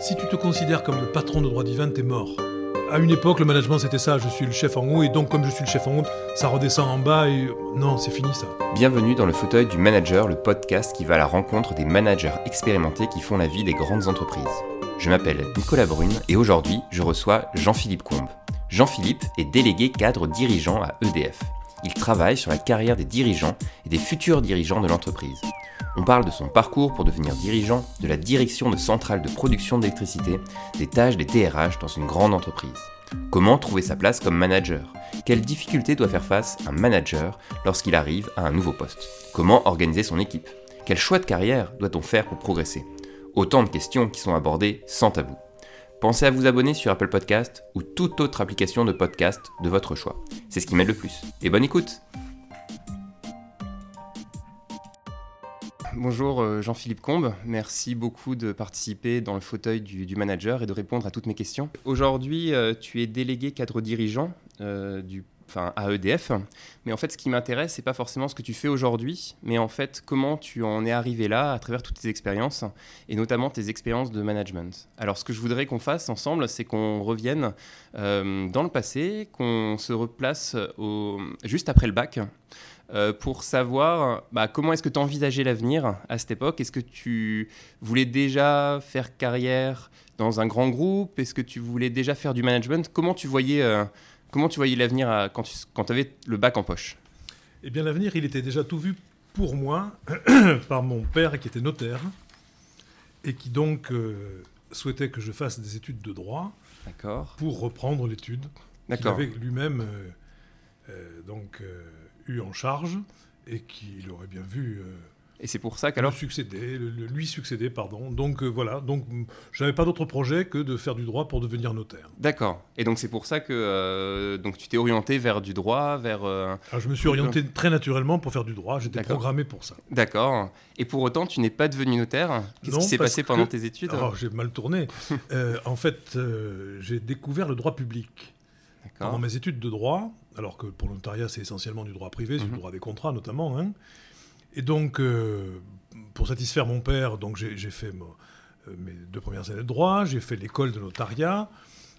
Si tu te considères comme le patron de droit divin, t'es mort. À une époque, le management c'était ça, je suis le chef en haut, et donc comme je suis le chef en haut, ça redescend en bas, et non, c'est fini ça. Bienvenue dans le fauteuil du manager, le podcast qui va à la rencontre des managers expérimentés qui font la vie des grandes entreprises. Je m'appelle Nicolas Brune et aujourd'hui, je reçois Jean-Philippe Combe. Jean-Philippe est délégué cadre dirigeant à EDF. Il travaille sur la carrière des dirigeants et des futurs dirigeants de l'entreprise. On parle de son parcours pour devenir dirigeant, de la direction de centrales de production d'électricité, des tâches des TRH dans une grande entreprise. Comment trouver sa place comme manager? Quelles difficultés doit faire face un manager lorsqu'il arrive à un nouveau poste? Comment organiser son équipe? Quel choix de carrière doit-on faire pour progresser? Autant de questions qui sont abordées sans tabou. Pensez à vous abonner sur Apple Podcast ou toute autre application de podcast de votre choix. C'est ce qui m'aide le plus. Et bonne écoute Bonjour euh, Jean-Philippe Combe, merci beaucoup de participer dans le fauteuil du, manager et de répondre à toutes mes questions. Aujourd'hui, euh, tu es délégué cadre dirigeant euh, du enfin à EDF. Mais en fait, ce qui m'intéresse, c'est pas forcément ce que tu fais aujourd'hui, mais en fait comment tu en es arrivé là à travers toutes tes expériences et notamment tes expériences de management. Alors, ce que je voudrais qu'on fasse ensemble, c'est qu'on revienne dans le passé, qu'on se replace juste après le bac. Euh, pour savoir bah, comment est-ce que tu envisageais l'avenir à cette époque? Est-ce que tu voulais déjà faire carrière dans un grand groupe? Est-ce que tu voulais déjà faire du management? Comment tu voyais euh, Comment tu voyais l'avenir quand tu avais le bac en poche? Eh bien, l'avenir, il était déjà tout vu pour moi par mon père qui était notaire et qui donc euh, souhaitait que je fasse des études de droit pour reprendre l'étude avait lui-même euh, donc eu en charge et qu'il aurait bien vu et c'est pour ça qu'alors. Succéder, lui succéder, pardon. Donc euh, voilà, donc je n'avais pas d'autre projet que de faire du droit pour devenir notaire. D'accord. Et donc c'est pour ça que euh, donc tu t'es orienté vers du droit, vers. Euh, Alors, je me suis orienté très naturellement pour faire du droit. J'étais programmé pour ça. D'accord. Et pour autant, tu n'es pas devenu notaire? Qu'est-ce qui s'est passé pendant tes études? Alors j'ai mal tourné. en fait, j'ai découvert le droit public. Pendant mes études de droit, alors que pour le notariat, c'est essentiellement du droit privé, c'est du mhm. droit des contrats notamment. Hein, et donc, euh, pour satisfaire mon père, donc j'ai fait euh, mes deux premières années de droit, j'ai fait l'école de notariat.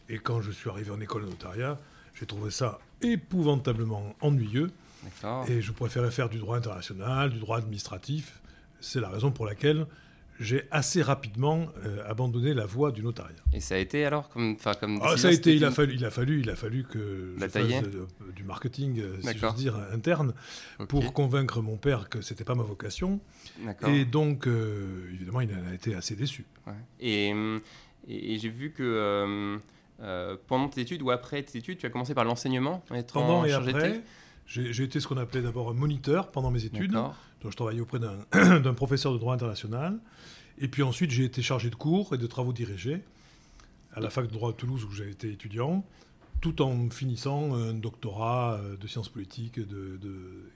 Et quand je suis arrivé en école de notariat, j'ai trouvé ça épouvantablement ennuyeux. Et je préférais faire du droit international, du droit administratif. C'est la raison pour laquelle j'ai assez rapidement euh, abandonné la voie du notariat. Et ça a été alors comme, comme ah, ça a été, il a fallu, il a fallu, il a fallu que je fasse euh, du marketing, euh, si je dire, interne, pour convaincre mon père que c'était pas ma vocation. Et donc, évidemment, il a été assez déçu. Et, et, j'ai vu que pendant tes études ou après tes études, tu as commencé par l'enseignement, pendant et après. J'ai été ce qu'on appelait d'abord un moniteur pendant mes études. Donc je travaillais auprès d'un professeur de droit international. Et puis ensuite, j'ai été chargé de cours et de travaux dirigés à la fac de droit de Toulouse où j'ai été étudiant, tout en finissant un doctorat euh, de sciences politiques et de,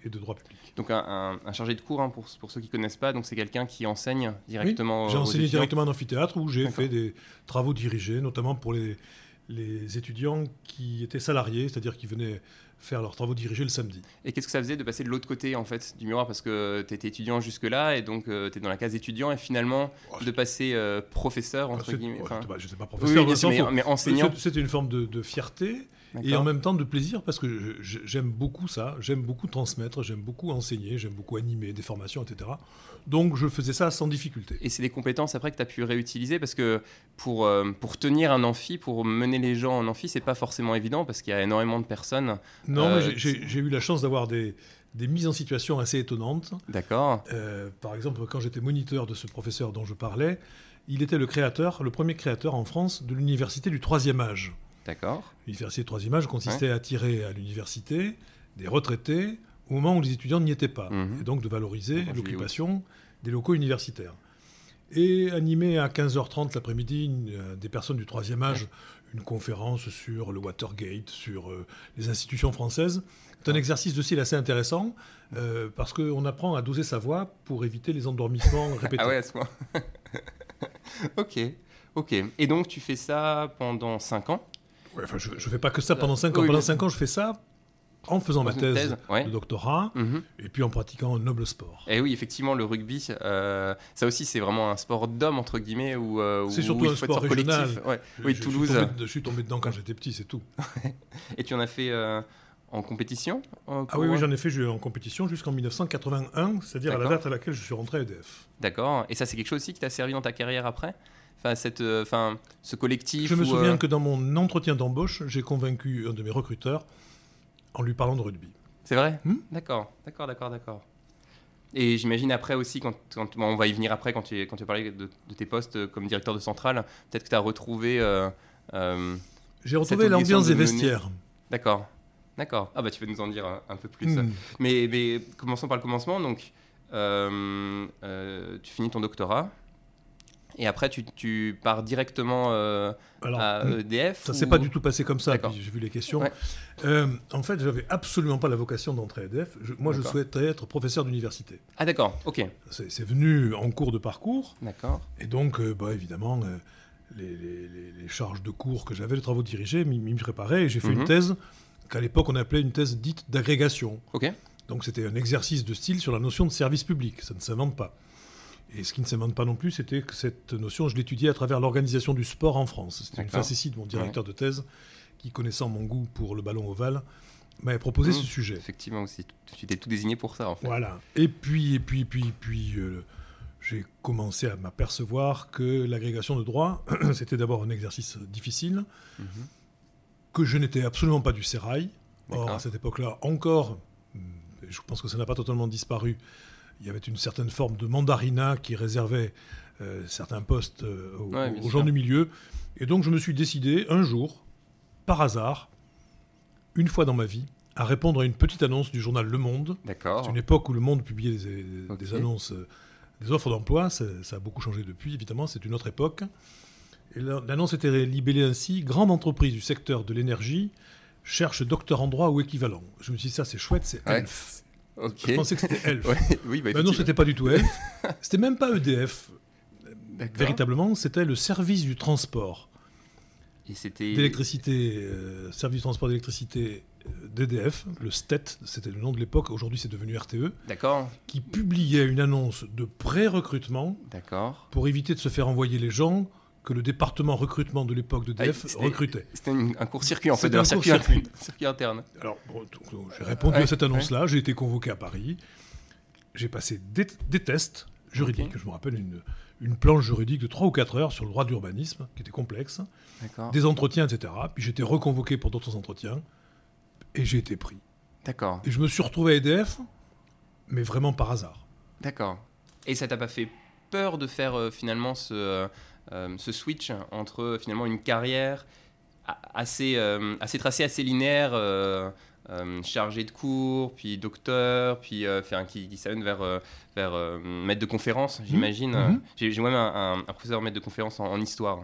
et de droit public. Donc un, chargé de cours, hein, pour, pour, ceux qui ne connaissent pas, c'est quelqu'un qui enseigne directement. Oui, j'ai enseigné directement en amphithéâtre où j'ai fait des travaux dirigés, notamment pour les, les étudiants qui étaient salariés, c'est-à-dire qui venaient faire leurs travaux dirigés le samedi. Et qu'est-ce que ça faisait de passer de l'autre côté en fait du miroir? Parce que tu étais étudiant jusque-là et donc euh, tu es dans la case étudiant et finalement oh, de passer euh, professeur entre ah, guillemets. je ne sais pas professeur, mais, enseignant. C'était une forme de, de fierté et en même temps de plaisir parce que j'aime beaucoup ça, j'aime beaucoup transmettre, j'aime beaucoup enseigner, j'aime beaucoup animer des formations, etc. Donc je faisais ça sans difficulté. Et c'est des compétences après que tu as pu réutiliser parce que pour, euh, pour tenir un amphi, pour mener les gens en amphi, c'est pas forcément évident parce qu'il y a énormément de personnes. Non, euh, j'ai eu la chance d'avoir des, des mises en situation assez étonnantes. D'accord. Euh, par exemple, quand j'étais moniteur de ce professeur dont je parlais, il était le créateur, le premier créateur en France de l'université du troisième âge. D'accord. L'université du troisième âge consistait à attirer à l'université des retraités au moment où les étudiants n'y étaient pas, mhm. et donc de valoriser l'occupation des locaux universitaires. Et animer à 15h30 l'après-midi euh, des personnes du troisième âge une conférence sur le Watergate, sur euh, les institutions françaises. C'est un exercice de style assez intéressant euh, parce qu'on apprend à doser sa voix pour éviter les endormissements répétés. ah ouais, à ce ok, ok. Et donc tu fais ça pendant 5 ans? Je ne fais pas que ça pendant 5 ans. Pendant 5 ans, je fais ça en faisant ma thèse, de doctorat mhm. et puis en pratiquant un noble sport. Et oui, effectivement, le rugby, euh, ça aussi, c'est vraiment un sport d'homme, entre guillemets, ou euh, c'est surtout un sport régional. oui, Toulouse. je suis tombé dedans quand j'étais petit, c'est tout. et tu en as fait en compétition Ah oui, oui j'en ai fait en compétition jusqu'en 1981, c'est-à-dire à la date à laquelle je suis rentré à EDF. D'accord. Et ça, c'est quelque chose aussi qui t'a servi dans ta carrière après? Enfin, cette, euh, enfin, ce collectif Je me souviens euh, que dans mon entretien d'embauche, j'ai convaincu un de mes recruteurs en lui parlant de rugby. C'est vrai hmm D'accord, d'accord, d'accord, d'accord. Et j'imagine après aussi, quand, on va y venir après, quand tu, quand tu parlais de, tes postes comme directeur de centrale, peut-être que tu as retrouvé. Euh, j'ai retrouvé l'ambiance des vestiaires. D'accord. D'accord. Ah bah tu vas nous en dire un, peu plus. Hmm. Mais, mais, commençons par le commencement. Donc, euh, euh, tu finis ton doctorat. Et après, tu, tu pars directement euh, à EDF Ça ne s'est pas du tout passé comme ça, j'ai vu les questions. en fait, j'avais absolument pas la vocation d'entrer à EDF. moi, je souhaitais être professeur d'université. Ah d'accord, ok. C'est venu en cours de parcours. D'accord. Et donc, bah, évidemment, les, les, les, charges de cours que j'avais, les travaux dirigés, m'y préparaient. Et j'ai fait une mhm. thèse qu'à l'époque on appelait une thèse dite d'agrégation. Donc c'était un exercice de style sur la notion de service public, ça ne s'invente pas. Et ce qui ne s'invente pas non plus, c'était que cette notion, je l'étudiais à travers l'organisation du sport en France. C'était une facétie de mon directeur de thèse, qui connaissant mon goût pour le ballon ovale, m'avait proposé mmh. ce sujet. Effectivement aussi, tu t'es tout désigné pour ça en fait. Voilà. Et puis, et puis, puis, puis, euh, j'ai commencé à m'apercevoir que l'agrégation de droit, c'était d'abord un exercice difficile. Mmh que je n'étais absolument pas du sérail. Or, à cette époque-là, encore, hmm, je pense que ça n'a pas totalement disparu, il y avait une certaine forme de mandarina qui réservait euh, certains postes euh, aux, gens du milieu. Et donc, je me suis décidé un jour, par hasard, une fois dans ma vie, à répondre à une petite annonce du journal Le Monde. D'accord. C'est une époque où Le Monde publiait des, annonces, euh, des offres d'emploi. Ça, ça, a beaucoup changé depuis, évidemment, c'est une autre époque. L'annonce était libellée ainsi Grande entreprise du secteur de l'énergie cherche docteur en droit ou équivalent. Je me suis dit, ça c'est chouette, c'est ELF. Je pensais que c'était ELF. oui, bah, non, c'était pas du tout ELF. c'était même pas EDF. Véritablement, c'était le service du transport. D'électricité, euh, service du transport d'électricité euh, d'EDF, le STET, c'était le nom de l'époque, aujourd'hui c'est devenu RTE. D'accord. Qui publiait une annonce de pré-recrutement. D'accord. Pour éviter de se faire envoyer les gens que le département recrutement de l'époque de DF ah, recrutait. C'était un court-circuit en fait, un circuit, circuit. circuit, interne. Alors, j'ai répondu à cette annonce-là, j'ai été convoqué à Paris, j'ai passé des, tests juridiques, je me rappelle une, une planche juridique de 3 ou 4 heures sur le droit d'urbanisme, qui était complexe, des entretiens, etc. Puis j'ai été reconvoqué pour d'autres entretiens, et j'ai été pris. D'accord. Et je me suis retrouvé à EDF, mais vraiment par hasard. D'accord. Et ça t'a pas fait peur de faire euh, finalement ce... Euh, euh, ce switch entre finalement une carrière assez, euh, assez tracée, assez linéaire, euh, chargé de cours, puis docteur, puis qui, qui s'amène vers, vers maître de conférence, mmh. j'imagine. Mmh. J'ai même un, professeur maître de conférence en, histoire.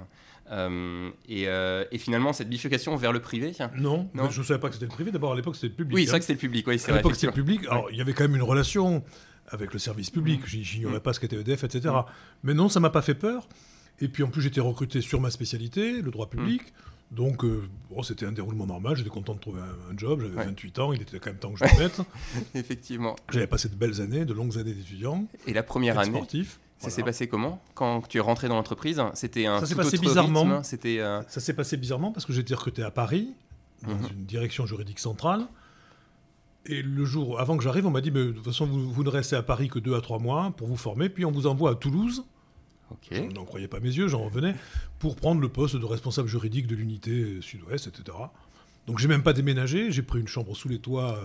et, et, finalement, cette bifurcation vers le privé. Non, non je ne savais pas que c'était le privé. D'abord, à l'époque, c'était le public. Oui, c'est vrai hein. que c'était le public. Oui, à l'époque, c'était le public. Alors, il y avait quand même une relation avec le service public. Mmh. J'ignorais pas ce qu'était EDF, etc. Mais non, ça m'a pas fait peur. Et puis en plus, j'étais recruté sur ma spécialité, le droit public. Hmm. Donc, euh, bon, c'était un déroulement normal. J'étais content de trouver un, job. J'avais 28 ans. Il était quand même temps que je le mette. Effectivement. J'avais passé de belles années, de longues années d'étudiant. Et la première année sportif. Ça s'est passé comment? Quand tu es rentré dans l'entreprise, c'était un ça s'est passé bizarrement. C'était euh, ça s'est passé bizarrement parce que j'étais recruté à Paris dans mhm. une direction juridique centrale. Et le jour avant que j'arrive, on m'a dit mais de toute façon vous, vous, ne restez à Paris que deux à trois mois pour vous former, puis on vous envoie à Toulouse je n'en croyais pas mes yeux, j'en revenais, pour prendre le poste de responsable juridique de l'unité sud-ouest, etc. Donc j'ai même pas déménagé, j'ai pris une chambre sous les toits,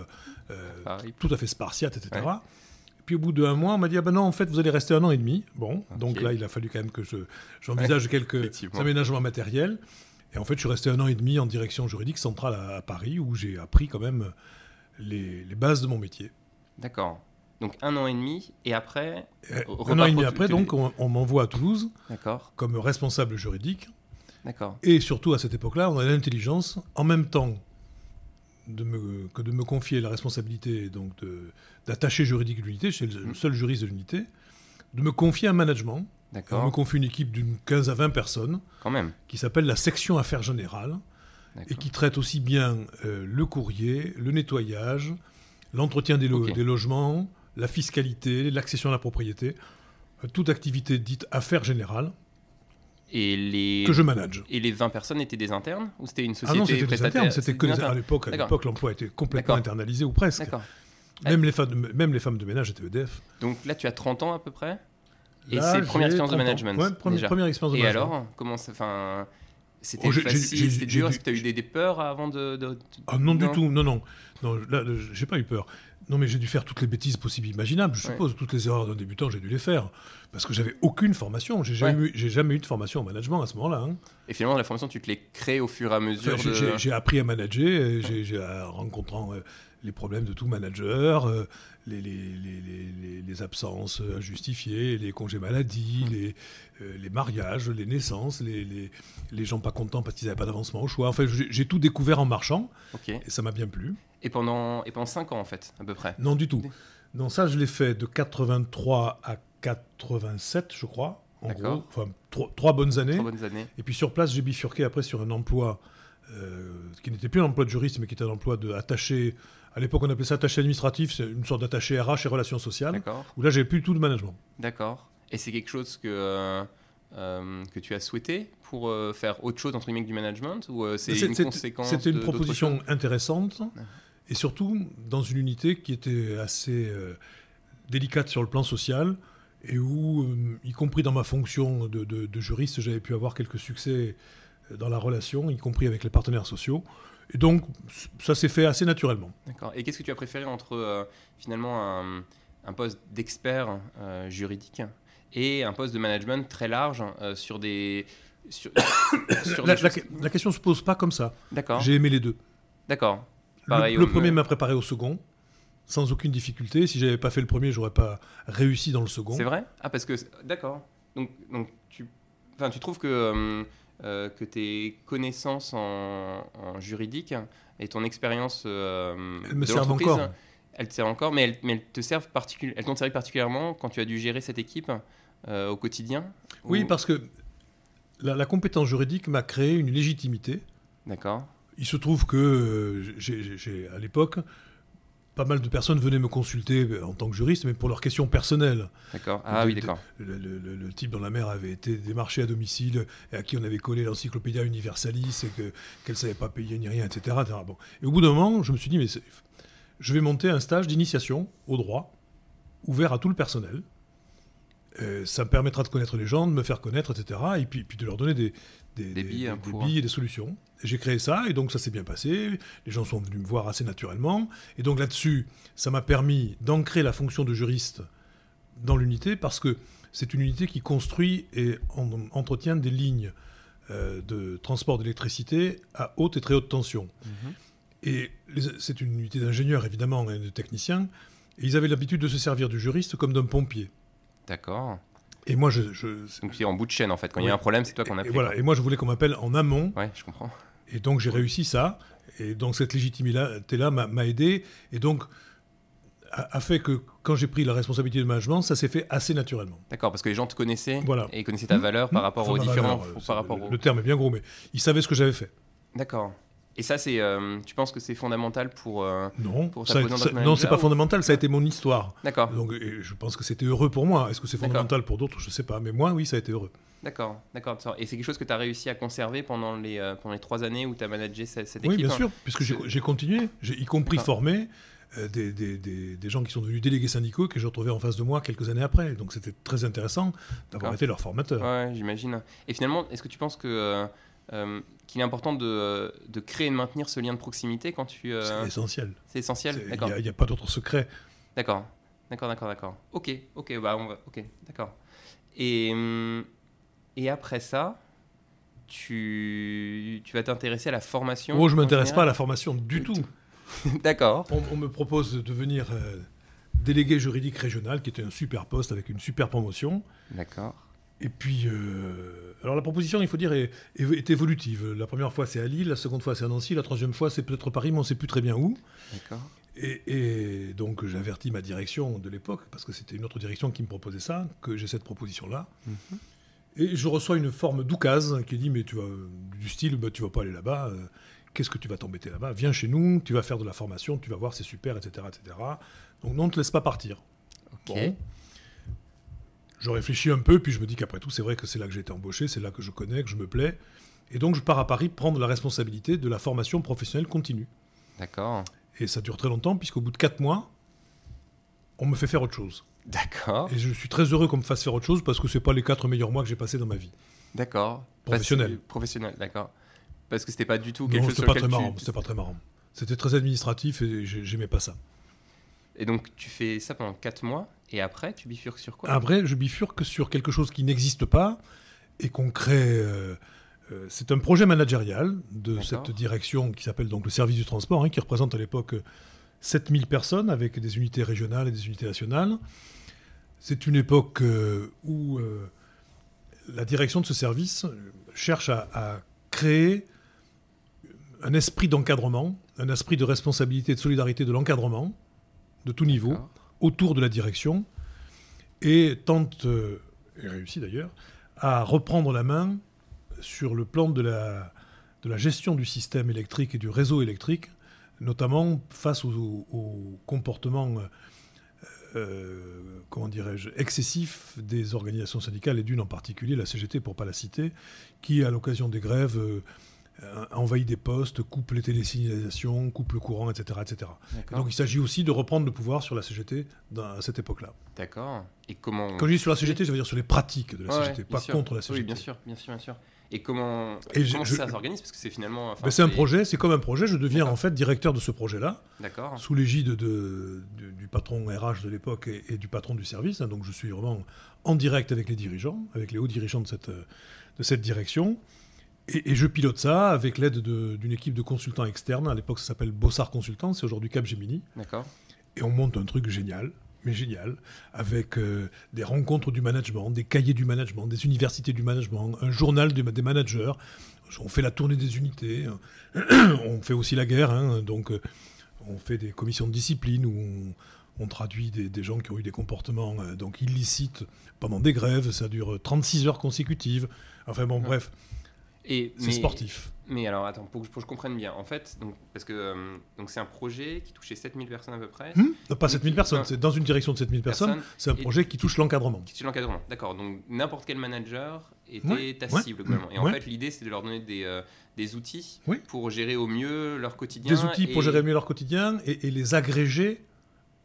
euh, euh, tout à fait spartiate, etc. Et puis au bout d'un mois, on m'a dit ah ben non, en fait, vous allez rester un an et demi. Bon, donc là, il a fallu quand même que je, j'envisage quelques aménagements matériels. Et en fait, je suis resté un an et demi en direction juridique centrale à, Paris, où j'ai appris quand même les, les bases de mon métier. D'accord. Donc un an et demi, et après... Euh, un an et demi après, donc, on, m'envoie à Toulouse comme responsable juridique. D'accord. Et surtout, à cette époque-là, on a l'intelligence, en même temps de me, que de me confier la responsabilité donc d'attacher juridique de l'unité, je suis le mm. seul juriste de l'unité, de me confier un management. On me confie une équipe d'une 15 à 20 personnes. Quand même. Qui s'appelle la section affaires générales et qui traite aussi bien le courrier, le nettoyage, l'entretien des, des, logements, la fiscalité, l'accession à la propriété, toute activité dite affaires générales. Et les... Que je manage. Et les 20 personnes étaient des internes Ou c'était une société Ah non, c'était des internes. C'était que à l'époque. À l'époque, l'emploi était complètement internalisé ou presque. Même, les femmes de, même les femmes de ménage étaient EDF. Donc là, tu as 30 ans à peu près Et c'est première expérience de management ouais, première, première expérience de Et management. alors Comment ça. Enfin, c'était oh, facile, c'était dur. Est-ce que tu as eu des, des, peurs avant de. de, Ah non, du tout. Non, non. Non, là, j'ai pas eu peur. Non, mais j'ai dû faire toutes les bêtises possibles imaginables, je suppose. Toutes les erreurs d'un débutant, j'ai dû les faire. Parce que j'avais aucune formation. J'ai jamais, jamais, eu de formation en management à ce moment-là. Hein. Et finalement, la formation, tu te l'es créée au fur et à mesure de... J'ai appris à manager, j'ai rencontrant euh, les problèmes de tout manager, euh, les, les, les, les, absences injustifiées, les congés maladie, mmh. euh, les, mariages, les naissances, les, gens pas contents parce qu'ils n'avaient pas d'avancement au choix. Enfin, j'ai tout découvert en marchant. Et ça m'a bien plu. Et pendant, et pendant 5 ans, en fait, à peu près Non, du tout. Non, ça, je l'ai fait de 83 à 87, je crois. En gros, enfin, trois, bonnes années. bonnes années. Et puis sur place, j'ai bifurqué après sur un emploi euh, qui n'était plus un emploi de juriste, mais qui était un emploi de attaché. À l'époque, on appelait ça attaché administratif, c'est une sorte d'attaché RH et relations sociales. Où là, j'ai plus tout de management. D'accord. Et c'est quelque chose que, euh, euh, que tu as souhaité pour faire autre chose entre guillemets que du management ou c'est une conséquence C'était une proposition intéressante et surtout dans une unité qui était assez délicate sur le plan social et où, y compris dans ma fonction de, de juriste, j'avais pu avoir quelques succès dans la relation, y compris avec les partenaires sociaux. Et donc, ça s'est fait assez naturellement. D'accord. Et qu'est-ce que tu as préféré entre euh, finalement un, poste d'expert euh, juridique et un poste de management très large euh, sur des. Sur, la, question ne se pose pas comme ça. D'accord. J'ai aimé les deux. D'accord. Le, le premier m'a préparé au second, sans aucune difficulté. Si j'avais pas fait le premier, j'aurais pas réussi dans le second. C'est vrai? Ah, parce que. D'accord. Donc, donc tu, enfin, tu trouves que euh, que tes connaissances en, juridique et ton expérience euh, elles me servent encore. Elles te servent encore, mais elles, mais elles te servent elles t'ont servi particulièrement quand tu as dû gérer cette équipe euh, au quotidien. Oui, parce que la, la compétence juridique m'a créé une légitimité. D'accord. Il se trouve que j'ai, à l'époque, pas mal de personnes venaient me consulter en tant que juriste, mais pour leurs questions personnelles. D'accord. Ah oui, d'accord. Le, type dont la mère avait été démarché à domicile et à qui on avait collé l'encyclopédia universalis et qu'elle ne savait pas payer ni rien, etc. Bon. Et au bout d'un moment, je me suis dit, mais je vais monter un stage d'initiation au droit, ouvert à tout le personnel. Euh, ça me permettra de connaître les gens, de me faire connaître, etc. Et puis, puis de leur donner des, des, billes, et des solutions. J'ai créé ça et donc ça s'est bien passé. Les gens sont venus me voir assez naturellement. Et donc là-dessus, ça m'a permis d'ancrer la fonction de juriste dans l'unité parce que c'est une unité qui construit et entretient des lignes euh, de transport d'électricité à haute et très haute tension. Mhm. Et c'est une unité d'ingénieurs évidemment et de techniciens. Et ils avaient l'habitude de se servir du juriste comme d'un pompier. D'accord. Et moi, je. je donc, c'est en bout de chaîne, en fait. Quand il y a un problème, c'est toi qu'on appelle. Et, voilà. Et moi, je voulais qu'on m'appelle en amont. Ouais, je comprends. Et donc, j'ai réussi ça. Et donc, cette légitimité-là m'a aidé. Et donc, a, fait que quand j'ai pris la responsabilité de management, ça s'est fait assez naturellement. D'accord, parce que les gens te connaissaient voilà. et connaissaient ta valeur par rapport aux différents. par rapport le, le terme est bien gros, mais ils savaient ce que j'avais fait. D'accord. Et ça, c'est, euh, tu penses que c'est fondamental pour, euh, non, pour ça, non, c'est pas fondamental. Ça a été mon histoire. D'accord. Donc, je pense que c'était heureux pour moi. Est-ce que c'est fondamental pour d'autres? Je sais pas. Mais moi, oui, ça a été heureux. D'accord, d'accord. Et c'est quelque chose que tu as réussi à conserver pendant les, euh, pendant les trois années où tu as managé cette, équipe Oui, bien sûr, puisque j'ai continué, j'ai y compris formé des, des, des, des, gens qui sont devenus délégués syndicaux que j'ai retrouvés en face de moi quelques années après. Donc c'était très intéressant d'avoir été leur formateur. Ouais, j'imagine. Et finalement, est-ce que tu penses que euh, qu'il est important de, de, créer et de maintenir ce lien de proximité quand tu. Euh, c'est essentiel. C'est essentiel. Il n'y a, pas d'autre secret. D'accord, d'accord, d'accord, d'accord. Ok, ok, bah on va, ok, d'accord. Et hum, et après ça, tu, tu vas t'intéresser à la formation. Oh, je m'intéresse pas à la formation du tout. d'accord. On, me propose de devenir euh, délégué juridique régional, qui était un super poste avec une super promotion. D'accord. Et puis, euh, alors la proposition, il faut dire, est, évolutive. La première fois, c'est à Lille, la seconde fois, c'est à Nancy, la troisième fois, c'est peut-être Paris, mais on ne sait plus très bien où. D'accord. Et, donc, j'avertis ma direction de l'époque, parce que c'était une autre direction qui me proposait ça, que j'ai cette proposition-là. Mhm. Et je reçois une forme d'oukase qui dit, mais tu vas, du style, bah, tu vas pas aller là-bas. Euh, qu'est-ce que tu vas t'embêter là-bas? Viens chez nous, tu vas faire de la formation, tu vas voir, c'est super, etc., etc. Donc non, ne te laisse pas partir. Bon. Je réfléchis un peu, puis je me dis qu'après tout, c'est vrai que c'est là que j'ai été embauché, c'est là que je connais, que je me plais. Et donc, je pars à Paris prendre la responsabilité de la formation professionnelle continue. D'accord. Et ça dure très longtemps, puisqu'au bout de quatre mois, on me fait faire autre chose. D'accord. Et je suis très heureux qu'on me fasse faire autre chose, parce que ce pas les quatre meilleurs mois que j'ai passés dans ma vie. D'accord. Professionnel. Professionnel, d'accord. Parce que c'était pas du tout quelque non, chose sur pas très marrant. C'était pas très marrant. C'était très administratif et j'aimais pas ça. Et donc tu fais ça pendant 4 mois et après tu bifurques sur quoi? Après je bifurque sur quelque chose qui n'existe pas et qu'on crée. Euh, euh, c'est un projet managérial de cette direction qui s'appelle donc le service du transport, hein, qui représente à l'époque 7000 personnes avec des unités régionales et des unités nationales. C'est une époque euh, où la direction de ce service cherche à, à créer un esprit d'encadrement, un esprit de responsabilité et de solidarité de l'encadrement, de tout niveau, autour de la direction, et tente, euh, et réussit d'ailleurs, à reprendre la main sur le plan de la, de la gestion du système électrique et du réseau électrique, notamment face aux, comportements, euh, comment dirais-je, excessifs des organisations syndicales, et d'une en particulier, la CGT pour ne pas la citer, qui, à l'occasion des grèves, euh, euh, envahit des postes, coupe les télésignalisations, coupe le courant, etc. etc. Donc il s'agit aussi de reprendre le pouvoir sur la CGT à cette époque-là. D'accord. Et comment Quand je dis sur la CGT, ça veut dire sur les pratiques de la CGT, pas contre la CGT. Oui, bien sûr, bien sûr, bien sûr. Et comment, ça s'organise? Parce que c'est finalement. Ben, c'est un projet, c'est comme un projet. Je deviens en fait directeur de ce projet-là, sous l'égide de, du patron RH de l'époque et, du patron du service. Hein. donc je suis vraiment en direct avec les dirigeants, avec les hauts dirigeants de cette, de cette direction. Et, je pilote ça avec l'aide d'une équipe de consultants externes. À l'époque, ça s'appelle Bossard Consultants, c'est aujourd'hui Capgemini. D'accord. Et on monte un truc génial, mais génial, avec euh, des rencontres du management, des cahiers du management, des universités du management, un journal des managers. On fait la tournée des unités. on fait aussi la guerre, hein. donc euh, on fait des commissions de discipline où on, traduit des, gens qui ont eu des comportements euh, donc illicites pendant des grèves. Ça dure 36 heures consécutives. Enfin bon, bref c'est sportif. Mais alors, attends, pour que, je comprenne bien, en fait, donc, parce que euh, donc c'est un projet qui touchait 7000 personnes à peu près. Hmm pas 7000 personnes, c'est dans une direction de 7000 personnes, c'est un projet qui touche l'encadrement. Qui touche l'encadrement, d'accord. Donc n'importe quel manager était ta cible, globalement. Et en fait, l'idée, c'est de leur donner des, euh, des outils pour gérer au mieux leur quotidien. Des outils pour gérer mieux leur quotidien et, et les agréger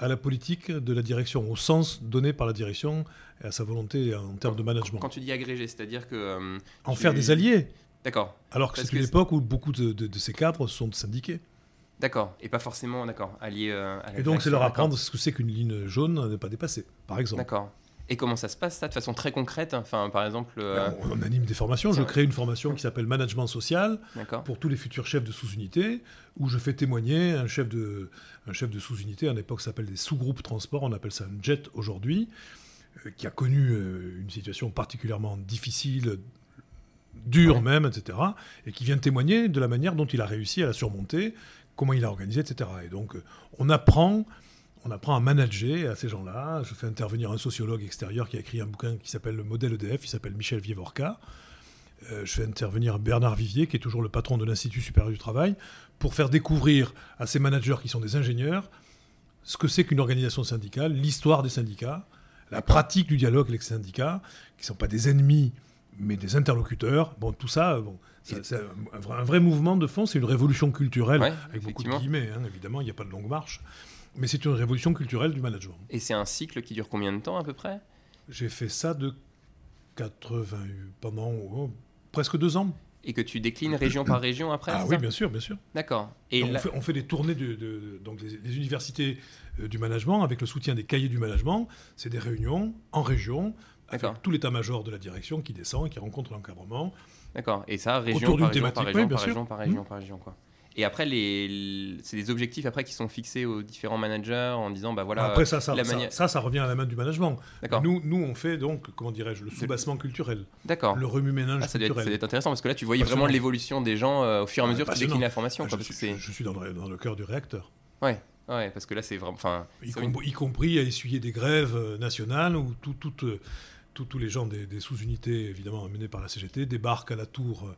à la politique de la direction, au sens donné par la direction et à sa volonté en termes de management. Quand tu dis agréger, c'est-à-dire que... Euh, en faire des alliés. D'accord. Alors que c'est une époque où beaucoup de, ces cadres sont syndiqués. D'accord, et pas forcément, d'accord, alliés euh, à Et donc, c'est leur apprendre ce que c'est qu'une ligne jaune à ne pas dépasser, par exemple. D'accord. Et comment ça se passe, ça, de façon très concrète Enfin, par exemple. Euh, ben, on, anime des formations. Je crée une formation qui s'appelle Management social pour tous les futurs chefs de sous-unités, où je fais témoigner un chef de, un chef de sous-unité. À l'époque, ça s'appelle des sous-groupes transport. On appelle ça un jet aujourd'hui, euh, qui a connu une situation particulièrement difficile dur même, etc., et qui vient témoigner de la manière dont il a réussi à la surmonter, comment il a organisé, etc. Et donc, euh, on apprend, on apprend à manager à ces gens-là. Je fais intervenir un sociologue extérieur qui a écrit un bouquin qui s'appelle Le modèle EDF, il s'appelle Michel Vievorka. Euh, je fais intervenir Bernard Vivier, qui est toujours le patron de l'Institut supérieur du travail, pour faire découvrir à ces managers qui sont des ingénieurs ce que c'est qu'une organisation syndicale, l'histoire des syndicats, la pratique du dialogue avec les syndicats, qui ne sont pas des ennemis mais des interlocuteurs. Bon, tout ça, bon, c'est un, vrai mouvement de fond, c'est une révolution culturelle, avec beaucoup de guillemets, hein, évidemment, il n'y a pas de longue marche, mais c'est une révolution culturelle du management. Et c'est un cycle qui dure combien de temps à peu près? J'ai fait ça de 80, pendant oh, presque deux ans. Et que tu déclines région par région après Ah oui, bien sûr, bien sûr. D'accord. Et on, fait, on, fait, des tournées de, donc des, universités euh, du management avec le soutien des cahiers du management. C'est des réunions en région avec tout l'état-major de la direction qui descend et qui rencontre l'encadrement. D'accord. Et ça, région par région, par région, par région, par région, par région, quoi. Et après, les, c'est des objectifs après qui sont fixés aux différents managers en disant, bah voilà. Après ça, ça, ça, ça, revient à la main du management. Nous, nous, on fait donc, comment dirais-je, le soubassement culturel. D'accord. Le remue-ménage ah, culturel. ça doit être intéressant parce que là, tu voyais vraiment l'évolution des gens euh, au fur et à mesure que tu déclines la formation. Ah, je, suis, je, suis, dans le, dans le cœur du réacteur. Ouais. Ouais, parce que là, c'est vraiment. Y, y, compris à essuyer des grèves euh, nationales où tout, tout, euh, tous les gens des, sous-unités, évidemment, menés par la CGT, débarquent à la tour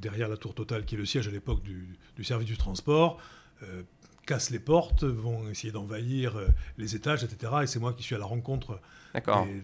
derrière la tour totale, qui est le siège à l'époque du, service du transport, cassent les portes, vont essayer d'envahir les étages, etc. Et c'est moi qui suis à la rencontre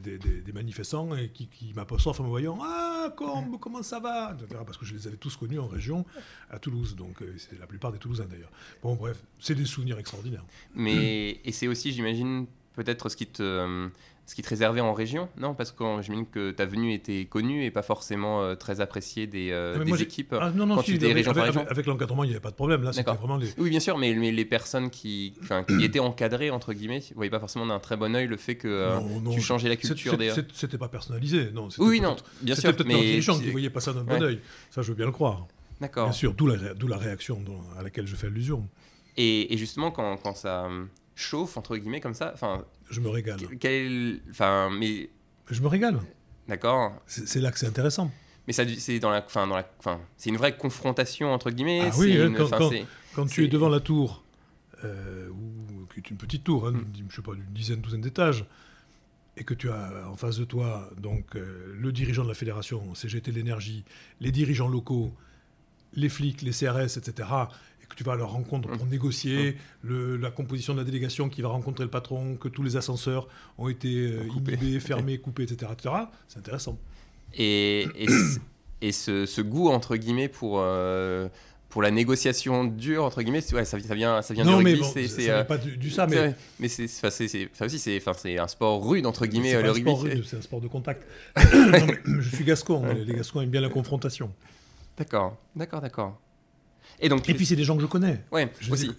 des, des, manifestants et qui, qui en me voyant Ah, comment ça va? Parce que je les avais tous connus en région, à Toulouse. Donc, c'est la plupart des Toulousains d'ailleurs. Bon, bref, c'est des souvenirs extraordinaires. Mais, et c'est aussi, j'imagine, peut-être ce qui te ce qui te réservait en région Non, parce que j'imagine que ta venue était connue et pas forcément euh, très appréciée des, euh, des équipes ah, non, non, quand tu étais région avec, l'encadrement, il n'y avait pas de problème. Là, c'était vraiment Oui, bien sûr, mais, les personnes qui, qui étaient encadrées, entre guillemets, ne voyaient pas forcément d'un très bon oeil le fait que euh, tu changeais la culture des... C'était pas personnalisé, non. Oui, non, bien sûr. C'était peut-être les gens qui ne voyaient pas ça d'un bon oeil. Ça, je veux bien le croire. D'accord. Bien sûr, d'où la, la réaction à laquelle je fais allusion. Et, et justement, quand, quand ça chauffe entre guillemets comme ça. Enfin, je me régale. enfin, mais je me régale. D'accord. C'est là que c'est intéressant. Mais ça, c'est dans la, fin, dans la, fin, c'est une vraie confrontation entre guillemets. Ah oui, quand, quand, tu es devant la tour, euh, ou qui est une petite tour, hein, mm. je sais pas, d'une dizaine, douzaine d'étages, et que tu as en face de toi donc euh, le dirigeant de la fédération, CGT de l'énergie, les dirigeants locaux, les flics, les CRS, etc., que tu vas à leur rencontre pour mmh. négocier mmh. la composition de la délégation qui va rencontrer le patron, que tous les ascenseurs ont été euh, inhibés, fermés, coupés, etc. etc. C'est intéressant. Et, et, ce, goût, entre guillemets, pour... Euh, pour la négociation dure entre guillemets ouais, ça, ça, vient ça vient non, du rugby mais c'est euh, pas du, ça mais mais c'est ça aussi c'est enfin c'est un sport rude entre guillemets le rugby c'est un sport de contact je suis gascon les gascons aiment bien la confrontation d'accord d'accord d'accord et, donc, et puis c'est des gens que je connais. Ouais, je aussi.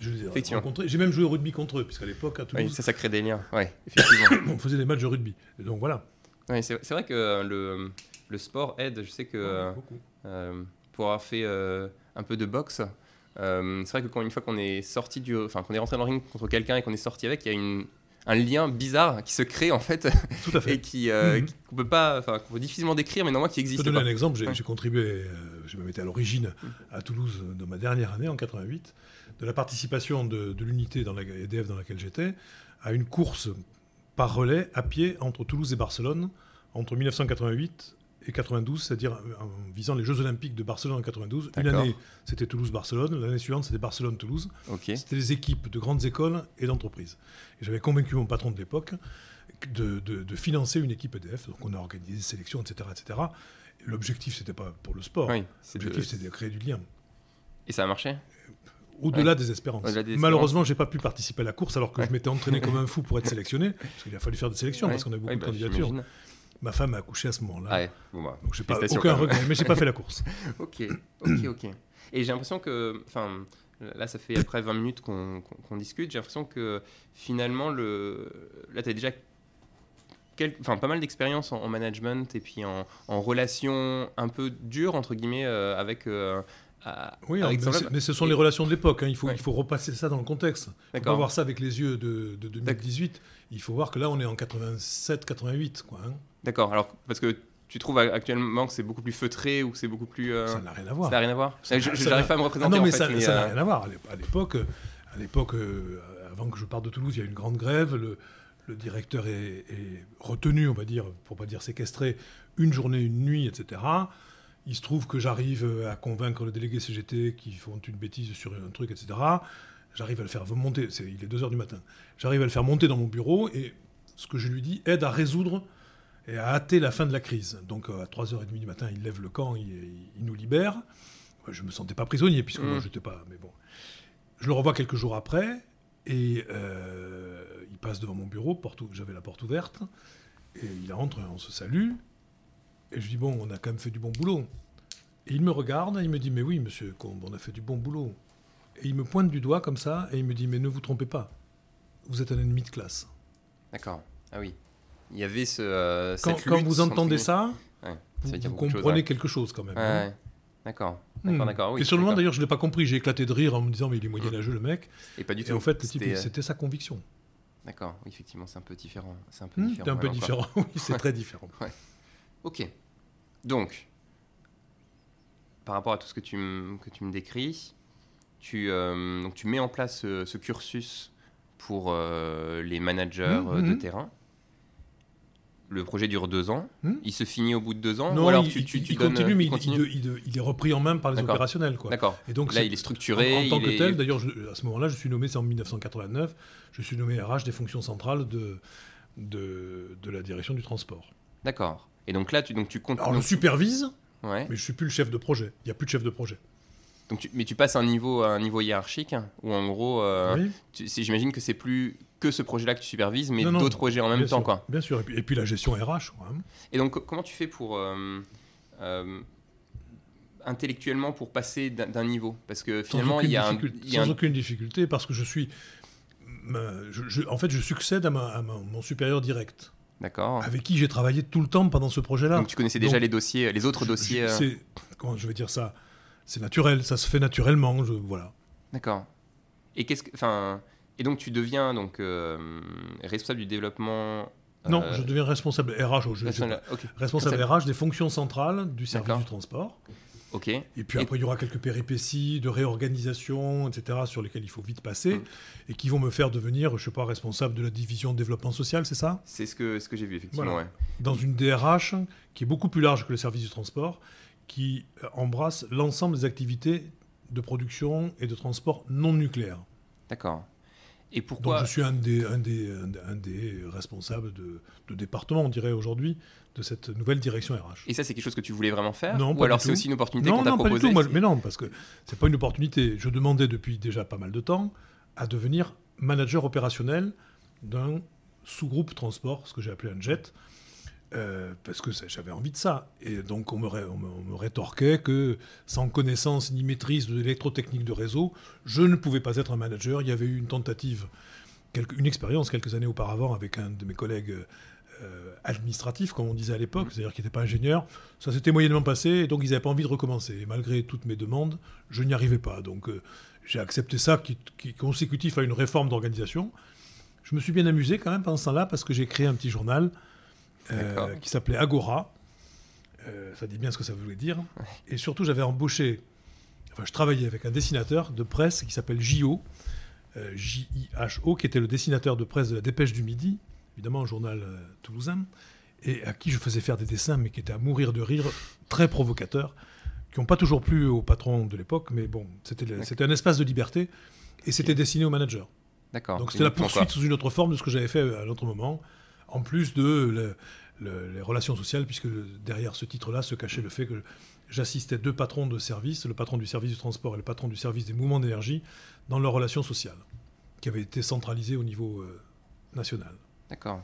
J'ai même joué au rugby contre eux, puisqu'à l'époque, à Toulouse. Oui, ça, ça crée des liens, ouais, effectivement. on faisait des matchs de rugby. Et donc voilà. Ouais, c'est vrai que le, le, sport aide. Je sais que euh, pour avoir fait euh, un peu de boxe, euh, c'est vrai que quand une fois qu'on est sorti du, enfin qu'on est rentré dans le ring contre quelqu'un et qu'on est sorti avec, il y a une un lien bizarre qui se crée en fait, Tout à fait. et qui euh, mhm. qu'on peut pas, enfin qu'on peut difficilement décrire, mais non moi qui existe. Je peux donner un exemple. J'ai contribué, euh, je me mettais à l'origine à Toulouse de ma dernière année en 88 de la participation de, l'unité dans la EDF dans laquelle j'étais à une course par relais à pied entre Toulouse et Barcelone entre 1988 et 92, c'est-à-dire en visant les Jeux Olympiques de Barcelone en 92. Une année, c'était Toulouse-Barcelone. L'année suivante, c'était Barcelone-Toulouse. C'était des équipes de grandes écoles et d'entreprises. Et j'avais convaincu mon patron de l'époque de, de, financer une équipe EDF. Donc on a organisé des sélections, etc. etc. L'objectif, c'était pas pour le sport. L'objectif, c'était de créer du lien. Et ça a marché? Au-delà des espérances. Malheureusement, j'ai pas pu participer à la course alors que je m'étais entraîné comme un fou pour être sélectionné, parce qu'il a fallu faire des sélections parce qu'on a beaucoup de bah, candidatures. Ma femme a accouché à ce moment-là. Ah bah, Donc j'ai pas aucun regret, mais j'ai pas fait la course. ok, ok, ok. Et j'ai l'impression que, enfin, là, ça fait après 20 minutes qu'on discute. J'ai l'impression que finalement, le, là, tu as déjà enfin, pas mal d'expérience en, management et puis en, en relation un peu dure, entre guillemets, euh, avec. Euh, oui, mais, ce sont les relations de l'époque. Hein. Il, faut, il faut repasser ça dans le contexte. Il faut pas voir ça avec les yeux de, de 2018. Il faut voir que là, on est en 87, 88. Quoi, hein. D'accord. Alors, parce que tu trouves actuellement que c'est beaucoup plus feutré ou que c'est beaucoup plus. Euh, ça n'a rien à voir. Ça n'a rien à voir. Je n'arrive pas à me représenter. Ah non, mais ça n'a euh, rien à voir. À l'époque, à l'époque, euh, avant que je parte de Toulouse, il y a eu une grande grève. Le, le directeur est, est, retenu, on va dire, pour pas dire séquestré, une journée, une nuit, etc. Il se trouve que j'arrive à convaincre le délégué CGT qui font une bêtise sur un truc, etc. J'arrive à le faire monter. il est 2 h du matin. J'arrive à le faire monter dans mon bureau et ce que je lui dis aide à résoudre et à hâter la fin de la crise. Donc euh, à 3h30 du matin, il lève le camp, il, nous libère. Je ne me sentais pas prisonnier, puisque moi, mmh. je n'étais pas... Mais bon. Je le revois quelques jours après, et euh, il passe devant mon bureau, j'avais la porte ouverte, et il entre, on se salue, et je dis, bon, on a quand même fait du bon boulot. Et il me regarde, et il me dit, mais oui, monsieur Combe, on a fait du bon boulot. Et il me pointe du doigt comme ça, et il me dit, mais ne vous trompez pas, vous êtes un ennemi de classe. D'accord, ah oui il y avait ce. Euh, quand, vous entendez ça, vous, comprenez quelque chose quand même. Hein. D'accord. Hmm. et sur le moment, d'ailleurs, je ne l'ai pas compris. J'ai éclaté de rire en me disant, mais il est moyenâgeux, le mec. Et pas du tout. Et en fait, euh, c'était sa conviction. D'accord, effectivement, c'est un peu différent. C'est un peu hmm, différent. un peu différent, oui, c'est très différent. Ok. Donc, par rapport à tout ce que tu, que tu me décris, tu, euh, donc tu mets en place ce, cursus pour les managers hmm, de terrain. Le projet dure deux ans. Hmm il se finit au bout de deux ans Non, ou alors il, tu, tu, il- tu il donnes- continue, mais il, continue est repris en main par les opérationnels. D'accord. Et donc, Là, il est structuré. En, en tant que est- tel, d'ailleurs, à ce moment-là, je suis nommé, c'est en 1989, je suis nommé RH des fonctions centrales de, de, de la direction du transport. D'accord. Et donc là, tu, donc tu comptes. Alors, je supervise, Ouais. mais je suis plus le chef de projet. Il n'y a plus de chef de projet. Donc tu- mais tu passes à un niveau, à un niveau hiérarchique où en gros, euh, Oui, j'imagine que c'est plus que ce projet-là que tu supervises, mais d'autres projets en même temps, sûr, quoi. Bien sûr. Et puis, et puis la gestion RH. quoi. Et donc, co- comment tu fais pour euh, euh, intellectuellement pour passer d'un niveau? Parce que finalement, il y a un, difficulté- il y a sans un- aucune difficulté, parce que je suis. je- je- en fait, je succède à, ma- à ma- mon supérieur direct, D'accord. avec qui j'ai travaillé tout le temps pendant ce projet-là. Donc tu connaissais déjà Donc, les dossiers, les autres Je- dossiers. euh, comment je vais dire ça C'est naturel, ça se fait naturellement. Je, voilà. D'accord. Et qu'est-ce que, enfin, et donc tu deviens donc euh, responsable du développement. Non, euh, je deviens responsable RH. oh, je- je- responsable- RH des fonctions centrales du service du transport. Ok. Et puis Et- après, il y aura quelques péripéties de réorganisation, etc., sur lesquelles il faut vite passer, Mm. et qui vont me faire devenir, je sais pas, responsable de la division développement social, c'est ça? C'est ce que ce que j'ai vu effectivement. Voilà. ouais. Dans une DRH qui est beaucoup plus large que le service du transport, qui euh, embrasse l'ensemble des activités de production et de transport non nucléaire. D'accord. Et Donc pourquoi je suis un des, un des, un des- responsables de, de département, on dirait aujourd'hui, de cette nouvelle direction RH. Et ça, c'est quelque chose que tu voulais vraiment faire Non, Ou pas alors c'est aussi une opportunité qu'on t'a non, pas du proposée tout. Moi, mais non, parce que c'est pas une opportunité. Je demandais depuis déjà pas mal de temps à devenir manager opérationnel d'un sous-groupe transport, ce que j'ai appelé un jet, euh, parce que j'avais envie de ça. Et donc on me, ré- on me- on me rétorquait que sans connaissance ni maîtrise de l'électrotechnique de réseau, je ne pouvais pas être un manager. Il y avait eu une tentative, quelque- une expérience quelques années auparavant avec un de mes collègues euh, administratifs, comme on disait à l'époque, c'est-à-dire qui n'était pas ingénieur. Ça s'était moyennement passé, et donc ils n'avaient pas envie de recommencer. Et malgré toutes mes demandes, je n'y arrivais pas. Donc euh, j'ai accepté ça, qui, qui est consécutif à une réforme d'organisation. Je me suis bien amusé quand même pendant ce temps-là, parce que j'ai créé un petit journal euh, qui s'appelait Agora. Euh, ça dit bien ce que ça voulait dire. Et surtout, j'avais embauché, enfin, je travaillais avec un dessinateur de presse qui s'appelle JO, euh, J-I-H-O, qui était le dessinateur de presse de la Dépêche du Midi, évidemment un journal euh, toulousain, et à qui je faisais faire des dessins, mais qui étaient à mourir de rire, très provocateurs, qui n'ont pas toujours plu au patron de l'époque, mais bon, c'était un espace de liberté, et c'était destiné aux managers. D'accord. Donc c'était la poursuite sous une autre forme de ce que j'avais fait à l'autre moment, en plus de le- le- les relations sociales, puisque derrière ce titre-là se cachait le fait que j'assistais deux patrons de service, le patron du service du transport et le patron du service des mouvements d'énergie, dans leurs relations sociales, qui avaient été centralisées au niveau euh, national. D'accord.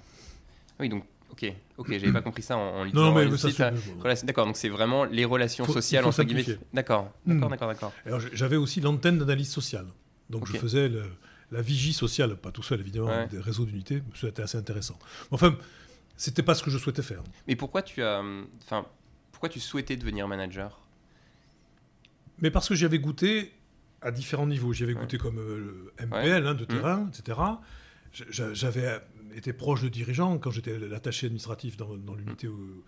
Oui, donc, ok, ok, j'avais pas compris ça en, en lisant. Non, mais, mais ça, Relation- D'accord, donc c'est vraiment les relations Faut- sociales entre guillemets. D'accord, d'accord, Hmm. d'accord, d'accord. Alors, j'avais aussi l'antenne d'analyse sociale. Donc je faisais le- la vigie sociale, pas tout seul évidemment, Ouais. des réseaux d'unités, c'était assez intéressant. Enfin, c'était pas ce que je souhaitais faire. Mais pourquoi tu as, enfin, pourquoi tu souhaitais devenir manager? Mais parce que j'avais goûté à différents niveaux. J'y avais Ouais. goûté comme euh, le MPL, hein, de terrain, etc. J'avais été proche de dirigeants quand j'étais l'attaché administratif dans, dans l'unité où,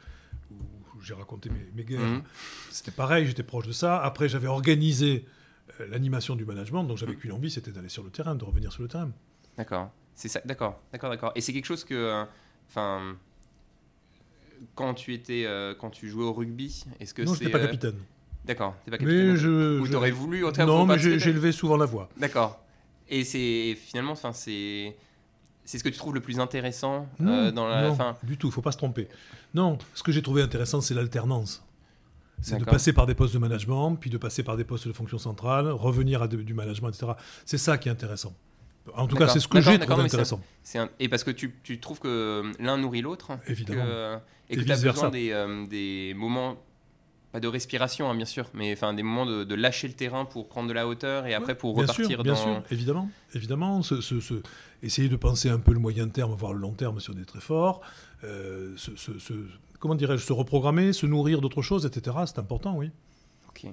où j'ai raconté mes, mes guerres. Mhm. C'était pareil, j'étais proche de ça. Après, j'avais organisé euh, l'animation du management, donc j'avais qu'une envie, c'était d'aller sur le terrain, de revenir sur le terrain. D'accord. C'est ça. D'accord. D'accord. D'accord. Et c'est quelque chose que, euh, enfin, quand tu étais, euh, quand tu jouais au rugby, est-ce que non, c'est pas euh, capitaine. D'accord. T'es pas capitaine. Mais je. Ou je- t'aurais voulu en tout cas, Non, mais j'ai levé souvent la voix. D'accord. Et c'est finalement, enfin, c'est, c'est ce que tu trouves le plus intéressant Non, euh, dans la, non, enfin, du tout, il faut pas se tromper. Non, ce que j'ai trouvé intéressant, c'est l'alternance. C'est de passer par des postes de management, puis de passer par des postes de fonction centrale, revenir à de- du management, etc. C'est ça qui est intéressant. En tout cas, c'est ce que j'ai trouvé intéressant. Un- Et parce que tu, tu trouves que l'un nourrit l'autre Évidemment. que- Et que tu as besoin des, euh, des moments, pas de respiration hein, bien sûr, mais enfin des moments de, de lâcher le terrain pour prendre de la hauteur et après pour Bien repartir sûr, bien dans... sûr, évidemment, évidemment. Ce, ce- ce- essayer de penser un peu le moyen terme, voire le long terme sur des très forts. Euh, ce- comment dirais-je, se reprogrammer, se nourrir d'autres choses, etc. C'est important, oui. Ok.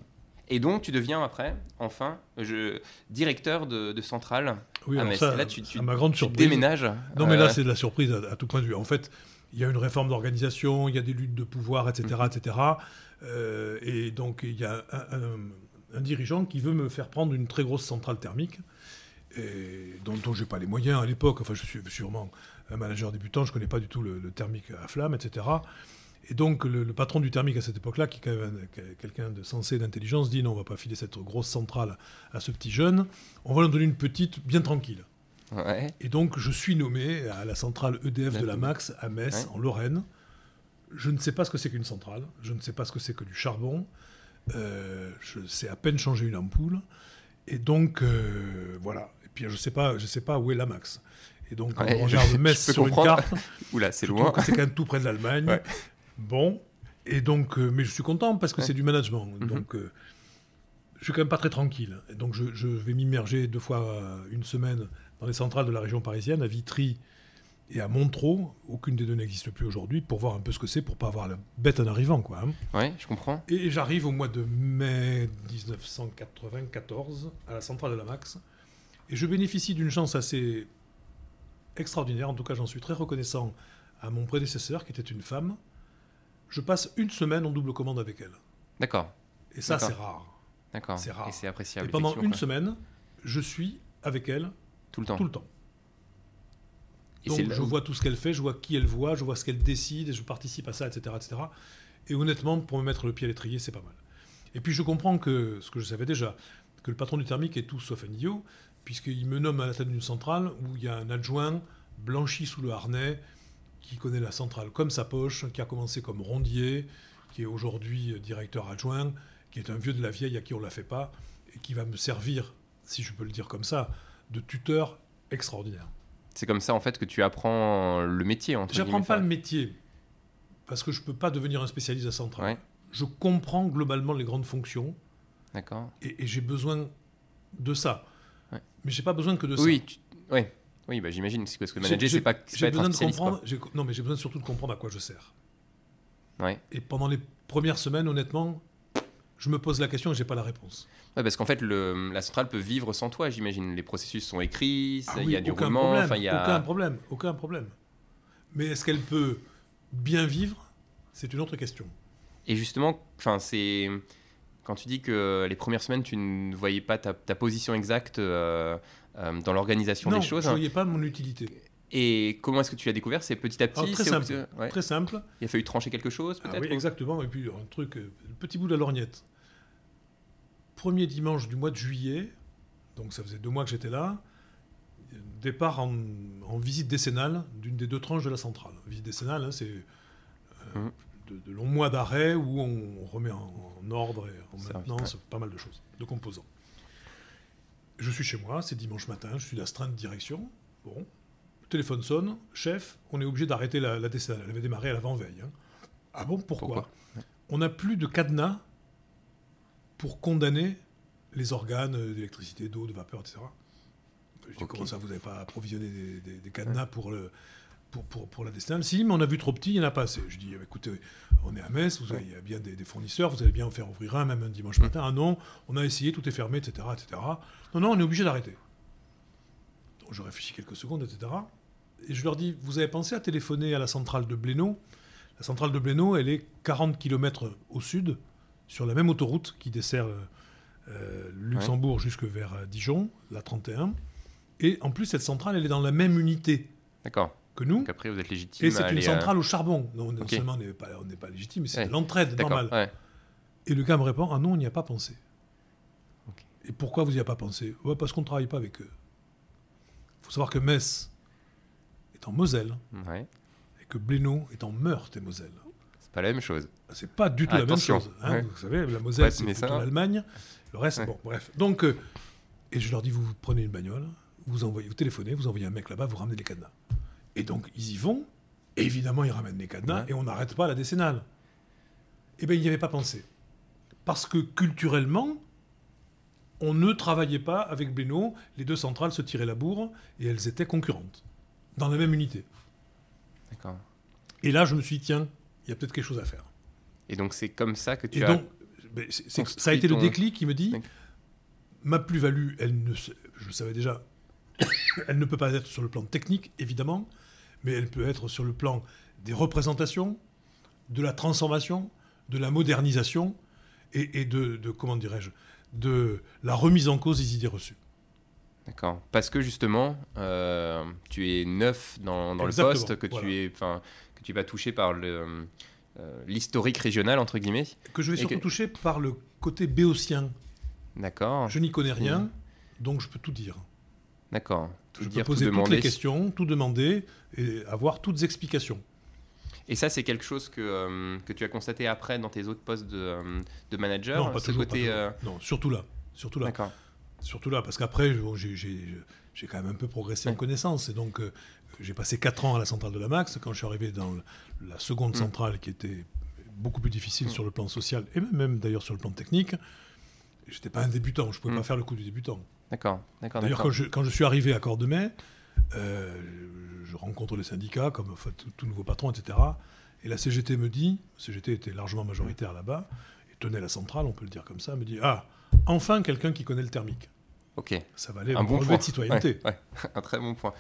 Et donc tu deviens après, enfin, je, directeur de, de centrale. Oui, mais ça, c'est là, tu- tu- à ma grande Tu surprise. déménages. Non, mais là, euh, c'est de la surprise à, à tout point de vue. En fait, il y a une réforme d'organisation, il y a des luttes de pouvoir, etc. Etc. Euh, et donc, il y a un, un- un dirigeant qui veut me faire prendre une très grosse centrale thermique, et dont, dont je n'ai pas les moyens à l'époque. Enfin, je suis sûrement un manager débutant, je ne connais pas du tout le, thermique à flamme, etc. Et donc le, patron du thermique à cette époque-là, qui est quelqu'un de sensé, d'intelligence, dit non, on va pas filer cette grosse centrale à ce petit jeune, on va lui donner une petite bien tranquille. Et donc je suis nommé à la centrale EDF de la Max à Metz, en Lorraine. Je ne sais pas ce que c'est qu'une centrale, je ne sais pas ce que c'est que du charbon, euh, je sais à peine changer une ampoule. Et donc, euh, voilà. Et puis, je ne sais, pas, je sais pas où est la Max. Et donc, on regarde Metz sur une carte. Oula, c'est loin. C'est quand même tout près de l'Allemagne. Bon. Et donc, euh, mais je suis content parce que c'est du management. Mhm. Donc, euh, je suis quand même pas très tranquille. Et donc, je, je vais m'immerger deux fois une semaine dans les centrales de la région parisienne, à Vitry et à Montreux, aucune des deux n'existe plus aujourd'hui, pour voir un peu ce que c'est, pour pas avoir la bête en arrivant. Quoi, hein. Oui, je comprends. Et j'arrive au mois de mai 1994 à la centrale de la Max, et je bénéficie d'une chance assez extraordinaire, en tout cas j'en suis très reconnaissant à mon prédécesseur, qui était une femme. Je passe une semaine en double commande avec elle. D'accord. Et ça, c'est rare. D'accord. C'est rare. Et c'est appréciable. Et pendant une semaine, je suis avec elle tout le temps. Tout le temps. Donc je vois tout ce qu'elle fait, je vois qui elle voit, je vois ce qu'elle décide, et je participe à ça, etc., etc. Et honnêtement, pour me mettre le pied à l'étrier, c'est pas mal. Et puis je comprends que, ce que je savais déjà, que le patron du thermique est tout sauf un idiot, puisqu'il me nomme à la tête d'une centrale où il y a un adjoint blanchi sous le harnais, qui connaît la centrale comme sa poche, qui a commencé comme rondier, qui est aujourd'hui directeur adjoint, qui est un vieux de la vieille à qui on ne la fait pas, et qui va me servir, si je peux le dire comme ça, de tuteur extraordinaire. C'est comme ça en fait que tu apprends le métier. J'apprends pas le métier parce que je peux pas devenir un spécialiste à centrale. Je comprends globalement les grandes fonctions. D'accord. Et, j'ai besoin de ça. Ouais. Mais j'ai pas besoin que de oui, ça. Oui, oui, bah, j'imagine parce que manager c'est pas. J'ai besoin de comprendre. Non, mais j'ai besoin surtout de comprendre à quoi je sers. Ouais. Et pendant les premières semaines, honnêtement, je me pose la question et j'ai pas la réponse. Ouais, parce qu'en fait, le, la centrale peut vivre sans toi, j'imagine. Les processus sont écrits, ah il y a du roulement. Problème, y a... Aucun problème, aucun problème. Mais est-ce qu'elle peut bien vivre? C'est une autre question. Et justement, enfin, c'est quand tu dis que les premières semaines, tu ne voyais pas ta, position exacte euh, euh, dans l'organisation des choses. Non, je ne voyais pas mon utilité. Et comment est-ce que tu l'as découvert C'est petit à petit très, simple, très simple. Il a fallu trancher quelque chose, ah peut-être exactement. Et puis, un truc, euh, petit bout de la lorgnette premier dimanche du mois de juillet, donc ça faisait deux mois que j'étais là, départ en, visite décennale d'une des deux tranches de la centrale. Visite décennale, hein, c'est euh, mmh. De, longs mois d'arrêt où on, remet en, ordre et en maintenance pas mal de choses, de composants. Je suis chez moi, c'est dimanche matin, je suis d'astreinte de direction. Bon, le téléphone sonne, chef, on est obligé d'arrêter la, décennale. Elle avait démarré à l'avant-veille. Hein. Ah bon, pourquoi, On n'a plus de cadenas pour condamner les organes d'électricité, d'eau, de vapeur, etc. Je dis, comment ça, vous n'avez pas approvisionné des, cadenas pour, le, pour, pour, pour, la destinale Si, mais on a vu trop petit, il n'y en a pas assez. Je dis, écoutez, on est à Metz, vous avez, il y a bien des, fournisseurs, vous allez bien en faire ouvrir un, même un dimanche matin. Ah non, on a essayé, tout est fermé, etc. etc. Non, non, on est obligé d'arrêter. Donc je réfléchis quelques secondes, etc. Et je leur dis, vous avez pensé à téléphoner à la centrale de Blénaud? La centrale de Blénaud, elle est 40 km au sud sur la même autoroute qui dessert euh, Luxembourg jusque vers euh, Dijon, la 31. Et en plus, cette centrale, elle est dans la même unité que nous. Donc après, vous êtes légitime. Et c'est une centrale au charbon. Non, non seulement on n'est pas, pas, légitime, mais c'est l'entraide normale. Et le gars me répond Ah non, on n'y a pas pensé. Et pourquoi vous n'y avez pas pensé? Parce qu'on ne travaille pas avec eux. Il faut savoir que Metz est en Moselle et que Blénaud est en Meurthe et Moselle pas la même chose. C'est pas du tout la même chose. Hein. Vous savez, la Moselle, c'est plutôt l'Allemagne. Le reste, bon, bref. Donc, euh, et je leur dis, vous prenez une bagnole, vous envoyez, vous téléphonez, vous envoyez un mec là-bas, vous ramenez les cadenas. Et donc, ils y vont. évidemment, ils ramènent les cadenas et on n'arrête pas la décennale. Eh bien, il n'y avait pas pensé. Parce que culturellement, on ne travaillait pas avec Beno. Les deux centrales se tiraient la bourre et elles étaient concurrentes, dans la même unité. D'accord. Et là, je me suis dit, tiens, il y a peut-être quelque chose à faire. Et donc c'est comme ça que tu et as. Donc, ça a été le déclic qui me dit ma plus-value, elle ne, je savais déjà, elle ne peut pas être sur le plan technique, évidemment, mais elle peut être sur le plan des représentations, de la transformation, de la modernisation et, de, comment dirais-je, de la remise en cause des idées reçues. D'accord. Parce que justement, euh, tu es neuf dans, dans le poste, que tu es, que tu vas toucher par le euh, l'historique régional entre guillemets. Que je vais surtout toucher par le côté béotien. D'accord. Je n'y connais rien, mmh. donc je peux tout dire. D'accord. Je peux poser toutes les questions, tout demander et avoir toutes les explications. Et ça, c'est quelque chose que, euh, que tu as constaté après dans tes autres postes de, euh, de manager Non, pas toujours, côté, euh, Non, surtout là. Surtout là. D'accord. Surtout là, parce qu'après, j'ai quand même un peu progressé en connaissance. Et donc, j'ai passé 4 ans à la centrale de la Max. Quand je suis arrivé dans la seconde mm. centrale, qui était beaucoup plus difficile mm. sur le plan social et même, d'ailleurs sur le plan technique, j'étais pas un débutant. Je pouvais mm. pas faire le coup du débutant. D'accord. D'ailleurs, quand je, quand je, suis arrivé à Cordemais, je rencontre les syndicats, comme tout, nouveau patron, etc. Et la CGT me dit, CGT était largement majoritaire là-bas, et tenait la centrale, on peut le dire comme ça, me dit Ah, enfin quelqu'un qui connaît le thermique. Ok. Ça valait un bon point de citoyenneté. un très bon point.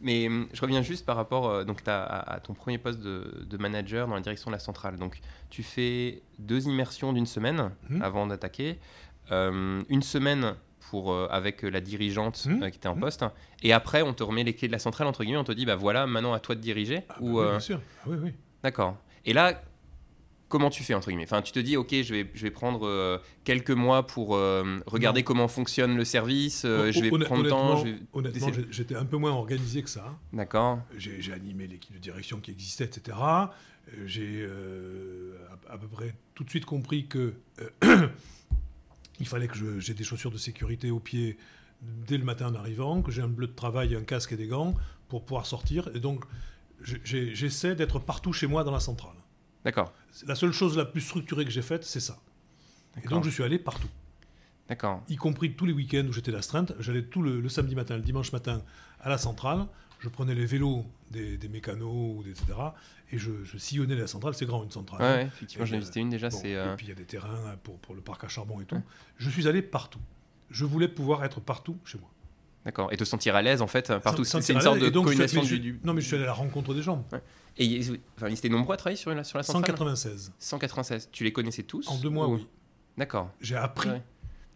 Mais hum, je reviens juste par rapport euh, donc, à, ton premier poste de, manager dans la direction de la centrale. Donc, tu fais deux immersions d'une semaine mmh. avant d'attaquer. Hum, une semaine pour, euh, avec la dirigeante mmh. euh, qui était en mmh. poste. Et après, on te remet les clés de la centrale, entre guillemets, on te dit, bah voilà, maintenant à toi de diriger. Ah, ou, bah bien euh, sûr. Ah oui, oui. D'accord. Et là, comment tu fais, entre guillemets? Enfin, tu te dis, ok, je vais, je vais prendre quelques mois pour regarder comment fonctionne le service, je vais prendre le temps. Honnêtement, j'étais un peu moins organisé que ça. D'accord. J'ai animé l'équipe de direction qui existait, etc. J'ai à, peu près tout de suite compris que il fallait que j'ai des chaussures de sécurité aux pieds dès le matin en arrivant, que j'ai un bleu de travail, un casque et des gants pour pouvoir sortir. Et donc, j'essaie d'être partout chez moi dans la centrale. D'accord. La seule chose la plus structurée que j'ai faite, c'est ça. Et donc, je suis allé partout. D'accord. Y compris tous les week-ends où j'étais l'astreinte. J'allais tout le, samedi matin, le dimanche matin à la centrale. Je prenais les vélos des, mécanos, etc. Et je, sillonnais la centrale. C'est grand, une centrale. Ouais, effectivement, j'en ai visité une déjà. Et euh, puis il y a des terrains pour, pour, le parc à charbon et tout. Je suis allé partout. Je voulais pouvoir être partout chez moi. D'accord. Et te sentir à l'aise, en fait, partout. C'est une sorte de du, Non, mais je suis allé à la rencontre des gens. Et enfin, ils étaient nombreux à travailler sur la, sur la centrale? 196. 196. Tu les connaissais tous En deux mois, oui. D'accord. J'ai appris.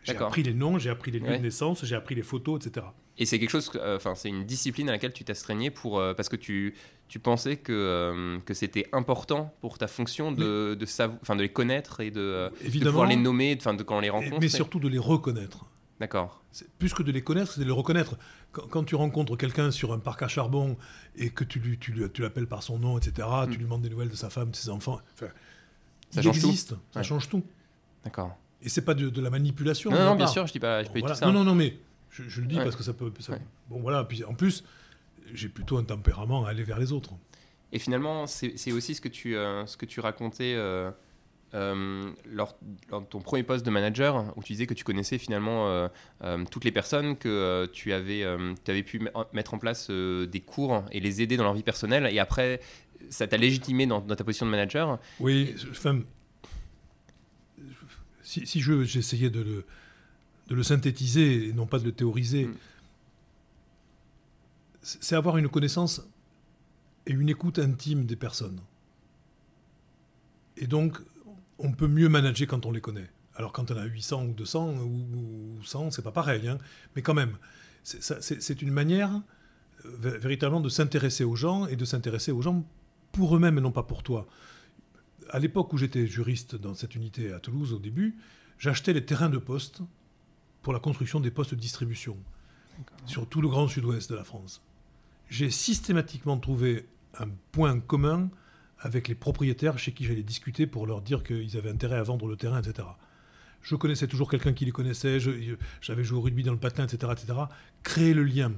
J'ai appris les noms, j'ai appris les lieux de naissance, j'ai appris les photos, etc. Et c'est quelque chose, euh, enfin, c'est une discipline à laquelle tu t'astreignais pour euh, parce que tu, tu pensais que, euh, que c'était important pour ta fonction de, de, enfin, de les connaître et de, de pouvoir les nommer, enfin, de, quand on les rencontre. Mais surtout de les reconnaître. D'accord. Plus que de les connaître, c'est de les reconnaître. Quand, tu rencontres quelqu'un sur un parc à charbon et que tu, lui, tu, tu l'appelles par son nom, etc., tu mm. lui demandes des nouvelles de sa femme, de ses enfants, ça il change existe, tout. ça change tout. D'accord. Et c'est pas de, la manipulation. Non, non, bien sûr, je dis pas, je tout ça. Non, non, non, mais je, le dis parce que ça peut. Bon, voilà. Puis en plus, j'ai plutôt un tempérament à aller vers les autres. Et finalement, c'est aussi ce que tu, euh, ce que tu racontais euh, euh, lors, de ton premier poste de manager, où tu disais que tu connaissais finalement toutes les personnes, que tu avais, tu avais pu mettre en place des cours et les aider dans leur vie personnelle. Et après, ça t'a légitimé dans, ta position de manager? Oui, enfin, si, si j'essayais de le, de le synthétiser et non pas de le théoriser, mm. C'est avoir une connaissance et une écoute intime des personnes. Et donc, on peut mieux manager quand on les connaît. Alors quand on a 800 ou 200 ou 100, c'est pas pareil, hein. mais quand même, c'est une manière euh, véritablement de s'intéresser aux gens et de s'intéresser aux gens pour eux-mêmes et non pas pour toi. À l'époque où j'étais juriste dans cette unité à Toulouse au début, j'achetais les terrains de poste pour la construction des postes de distribution sur tout le grand sud-ouest de la France. J'ai systématiquement trouvé un point commun avec les propriétaires chez qui j'allais discuter pour leur dire qu'ils avaient intérêt à vendre le terrain, etc. Je connaissais toujours quelqu'un qui les connaissait, j'avais joué au rugby dans le patin, etc., etc. Créer le lien.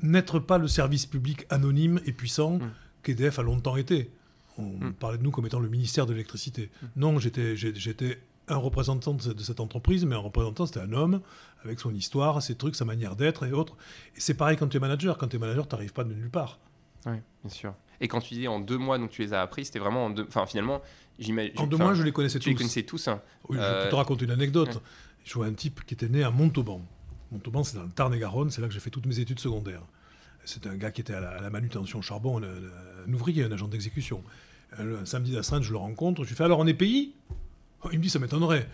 N'être pas le service public anonyme et puissant mmh. qu'EDF a longtemps été. On mmh. parlait de nous comme étant le ministère de l'électricité. Mmh. Non, j'étais un représentant de cette entreprise, mais un représentant, c'était un homme avec son histoire, ses trucs, sa manière d'être et autres. Et c'est pareil quand tu es manager. Quand tu es manager, tu n'arrives pas de nulle part. Oui, bien sûr. Et quand tu dis en deux mois, donc tu les as appris, c'était vraiment en deux. Enfin, finalement, j'imagine. En deux mois, je les connaissais tous. Tu les connaissais tous. Hein. Oui, je peux te raconter une anecdote. Je vois un type qui était né à Montauban. Montauban, c'est dans le Tarn-et-Garonne, c'est là que j'ai fait toutes mes études secondaires. C'était un gars qui était à la, manutention charbon, un, ouvrier, un agent d'exécution. Un, samedi d'astreinte, je le rencontre, je lui fais alors on est pays? Il me dit ça m'étonnerait.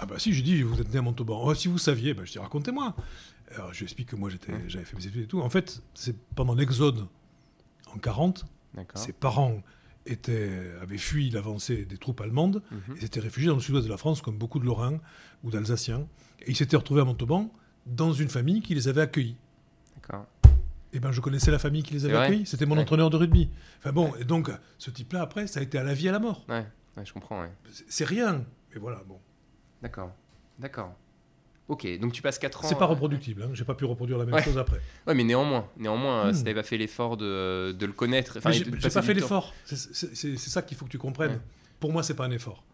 Ah bah si, j'ai dit, vous êtes né à Montauban. Oh, si vous saviez, bah, je dis, racontez-moi. Alors, je lui explique que moi, j'avais fait mes études et tout. En fait, c'est pendant l'exode en 40, ses parents étaient, avaient fui l'avancée des troupes allemandes mhm. et s'étaient réfugiés dans le sud-ouest de la France, comme beaucoup de Lorrains ou d'Alsaciens. Et ils s'étaient retrouvés à Montauban dans une famille qui les avait accueillis. D'accord. Eh ben, je connaissais la famille qui les avait accueillis. C'était mon entraîneur de rugby. Enfin bon, et donc, ce type-là, après, ça a été à la vie, à la mort. Ouais, je comprends, C'est rien. Mais voilà, bon. D'accord. D'accord. Ok, donc tu passes 4 ans. C'est pas reproductible, hein. j'ai pas pu reproduire la même chose après. Ouais, mais néanmoins, néanmoins, euh, hmm. si t'avais pas fait l'effort de, de, le connaître. Enfin, j'ai pas fait l'effort. C'est ça qu'il faut que tu comprennes. Pour moi, c'est pas un effort.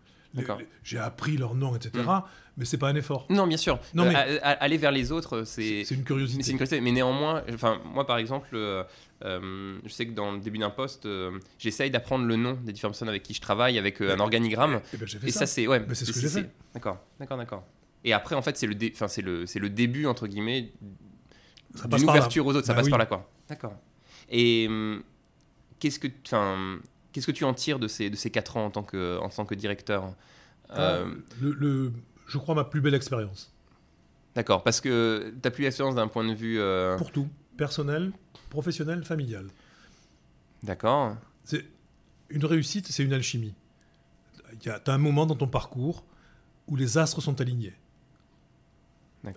J'ai appris leur nom, etc. Hmm. Mais c'est pas un effort. Non, bien sûr. Non, mais euh, aller vers les autres, c'est. C'est une curiosité. C'est une curiosité. Mais néanmoins, enfin, moi, par exemple, je sais que dans le début d'un poste, j'essaye d'apprendre le nom des différentes personnes avec qui je travaille, avec un organigramme. Et, ben, et ça, c'est ouais. c'est ce que j'ai fait. D'accord, d'accord, d'accord. Et après, en fait, c'est le, c'est le, c'est le début, entre guillemets, d'une ouverture aux autres. Ça bah passe par là, quoi. D'accord. Et hum, qu'est-ce que, enfin, qu'est-ce que tu en tires de ces, de ces 4 ans en tant que, en tant que directeur ah, euh, le, Je crois ma plus belle expérience. D'accord, parce que tu as plus d'expérience d'un point de vue... Euh, Pour tout, personnel, professionnel, familial. D'accord. C'est une réussite, c'est une alchimie. Tu as un moment dans ton parcours où les astres sont alignés.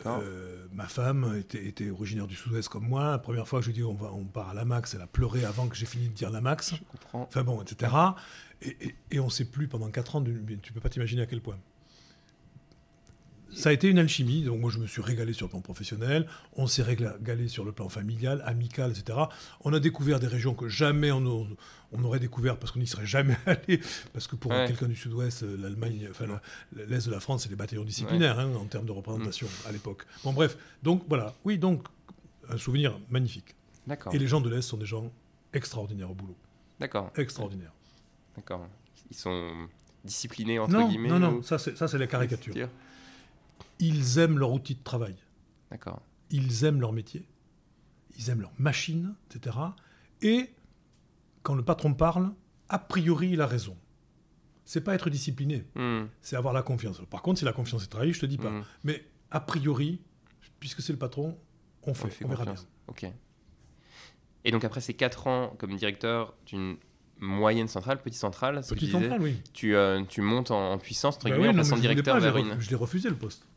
Euh, ma femme était, originaire du sud-ouest comme moi. La première fois que je lui ai dit on, va, on part à la Max, elle a pleuré avant que j'ai fini de dire la Max. Je comprends. Enfin bon, etc. Et, et on ne sait plus pendant 4 ans, tu ne peux pas t'imaginer à quel point ça a été une alchimie. Donc moi, je me suis régalé sur le plan professionnel. On s'est régalé sur le plan familial, amical, etc. On a découvert des régions que jamais on, on aurait découvert parce qu'on n'y serait jamais allé. Parce que pour quelqu'un du Sud-Ouest, l'Allemagne, enfin l'Est de la France, c'est des bataillons disciplinaires hein, en termes de représentation mm. à l'époque. Bon, bref. Donc voilà. Oui, donc un souvenir magnifique. D'accord. Et les gens de l'Est sont des gens extraordinaires au boulot. D'accord. Extraordinaires. D'accord. Ils sont disciplinés entre guillemets. Non, non, ça c'est la caricature ils aiment leur outil de travail. D'accord. Ils aiment leur métier, ils aiment leur machine, etc. Et quand le patron parle, a priori, il a raison. C'est pas être discipliné, hmm. c'est avoir la confiance. Par contre, si la confiance est trahie, je te dis pas. Hmm. Mais a priori, puisque c'est le patron, on fait, on, verra bien. Ok. Et donc après ces 4 ans comme directeur d'une moyenne centrale, petite centrale, petite centrale, oui. Tu, euh, tu montes en, puissance, entre bah guillemets, en passant directeur vers une... Je l'ai refusé le poste.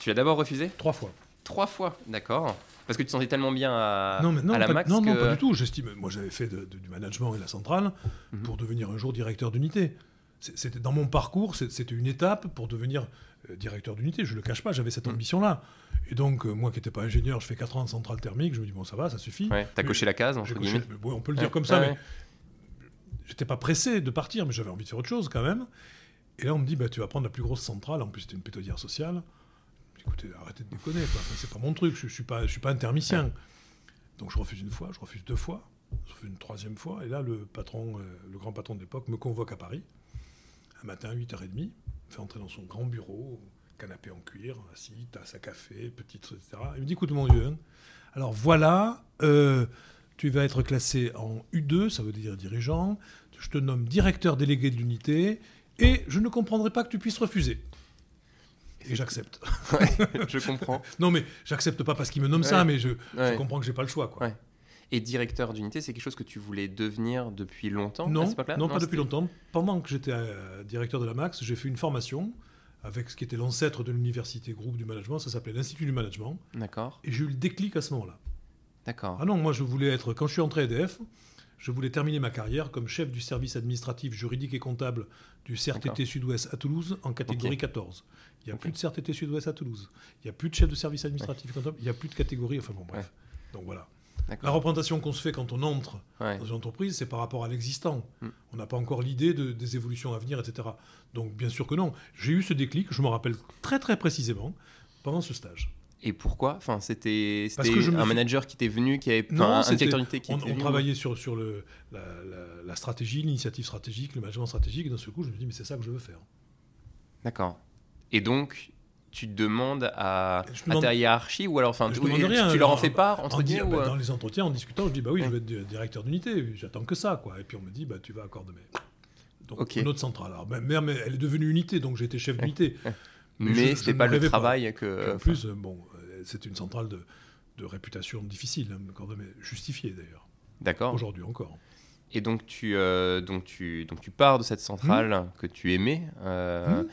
Tu l'as d'abord refusé Trois fois. Trois fois, d'accord. Parce que tu te sentais tellement bien à, non, à la pas, max Non, non, pas du tout. J'estime. Moi, j'avais fait du management et la centrale mhm. pour devenir un jour directeur d'unité. C'était dans mon parcours, c'était une étape pour devenir euh, directeur d'unité. Je ne le cache pas, j'avais cette mhm. ambition-là. Et donc, euh, moi qui n'étais pas ingénieur, je fais 4 ans en centrale thermique, je me dis, bon, ça va, ça suffit. Ouais, T'as coché la case, On peut le dire comme ça, mais j'étais pas pressé de partir, mais j'avais envie de faire autre chose quand même. Et là, on me dit, bah, tu vas prendre la plus grosse centrale. En plus, c'était une pétodière sociale écoutez, arrêtez de déconner, c'est pas mon truc, je, je suis pas, je suis pas. Donc je refuse une fois, je refuse deux fois, je refuse une troisième fois, et là le patron, euh, le grand patron de l'époque me convoque à Paris, un matin à 8h30, me fait entrer dans son grand bureau, canapé en cuir, assis, tasse à café, petite, etc. Il me dit, écoute mon vieux, alors voilà, euh, tu vas être classé en U2, ça veut dire dirigeant, je te nomme directeur délégué de l'unité, et je ne comprendrai pas que tu puisses refuser et j'accepte. je comprends. non, mais j'accepte pas parce qu'il me nomme ça, mais je, comprends que j'ai pas le choix. Quoi. Et directeur d'unité, c'est quelque chose que tu voulais devenir depuis longtemps Non, non, pas depuis longtemps. Pendant que j'étais euh, directeur de la Max, j'ai fait une formation avec ce qui était l'ancêtre de l'université groupe du management, ça s'appelait l'Institut du management. D'accord. Et j'ai eu le déclic à ce moment-là. D'accord. Ah non, moi je voulais être, quand je suis entré à EDF, je voulais terminer ma carrière comme chef du service administratif, juridique et comptable du CRTT Sud-Ouest à Toulouse en catégorie 14. Il n'y a plus de CRTT Sud-Ouest à Toulouse. Il n'y a plus de chef de service administratif. Il n'y a plus de catégorie. Enfin bon, bref. Donc voilà. La représentation qu'on se fait quand on entre dans une entreprise, c'est par rapport à l'existant. Hmm. On n'a pas encore l'idée de, des évolutions à venir, etc. Donc bien sûr que non. J'ai eu ce déclic, je me rappelle très très précisément, pendant ce stage. Et pourquoi? Enfin, c'était un manager qui était venu, qui avait non, un directeur qui on, était on travaillait sur, sur le, la, stratégie, l'initiative stratégique, le management stratégique, et d'un seul coup, je me dis, mais c'est ça que je veux faire. D'accord. Et donc, tu demandes à, ta hiérarchie ou alors enfin tu, tu, leur en fais part entre guillemets bah, dans les entretiens en discutant je dis bah oui je veux être directeur d'unité j'attends que ça quoi et puis on me dit bah tu vas à de donc une autre centrale alors mais, elle est devenue unité donc j'ai été chef d'unité mais ce n'était pas le travail que. en plus, bon, c'est une centrale de, de réputation difficile, hein, mais justifiée d'ailleurs. D'accord. Aujourd'hui encore. Et donc tu, donc, tu, donc tu pars de cette centrale mmh. que tu aimais. Mmh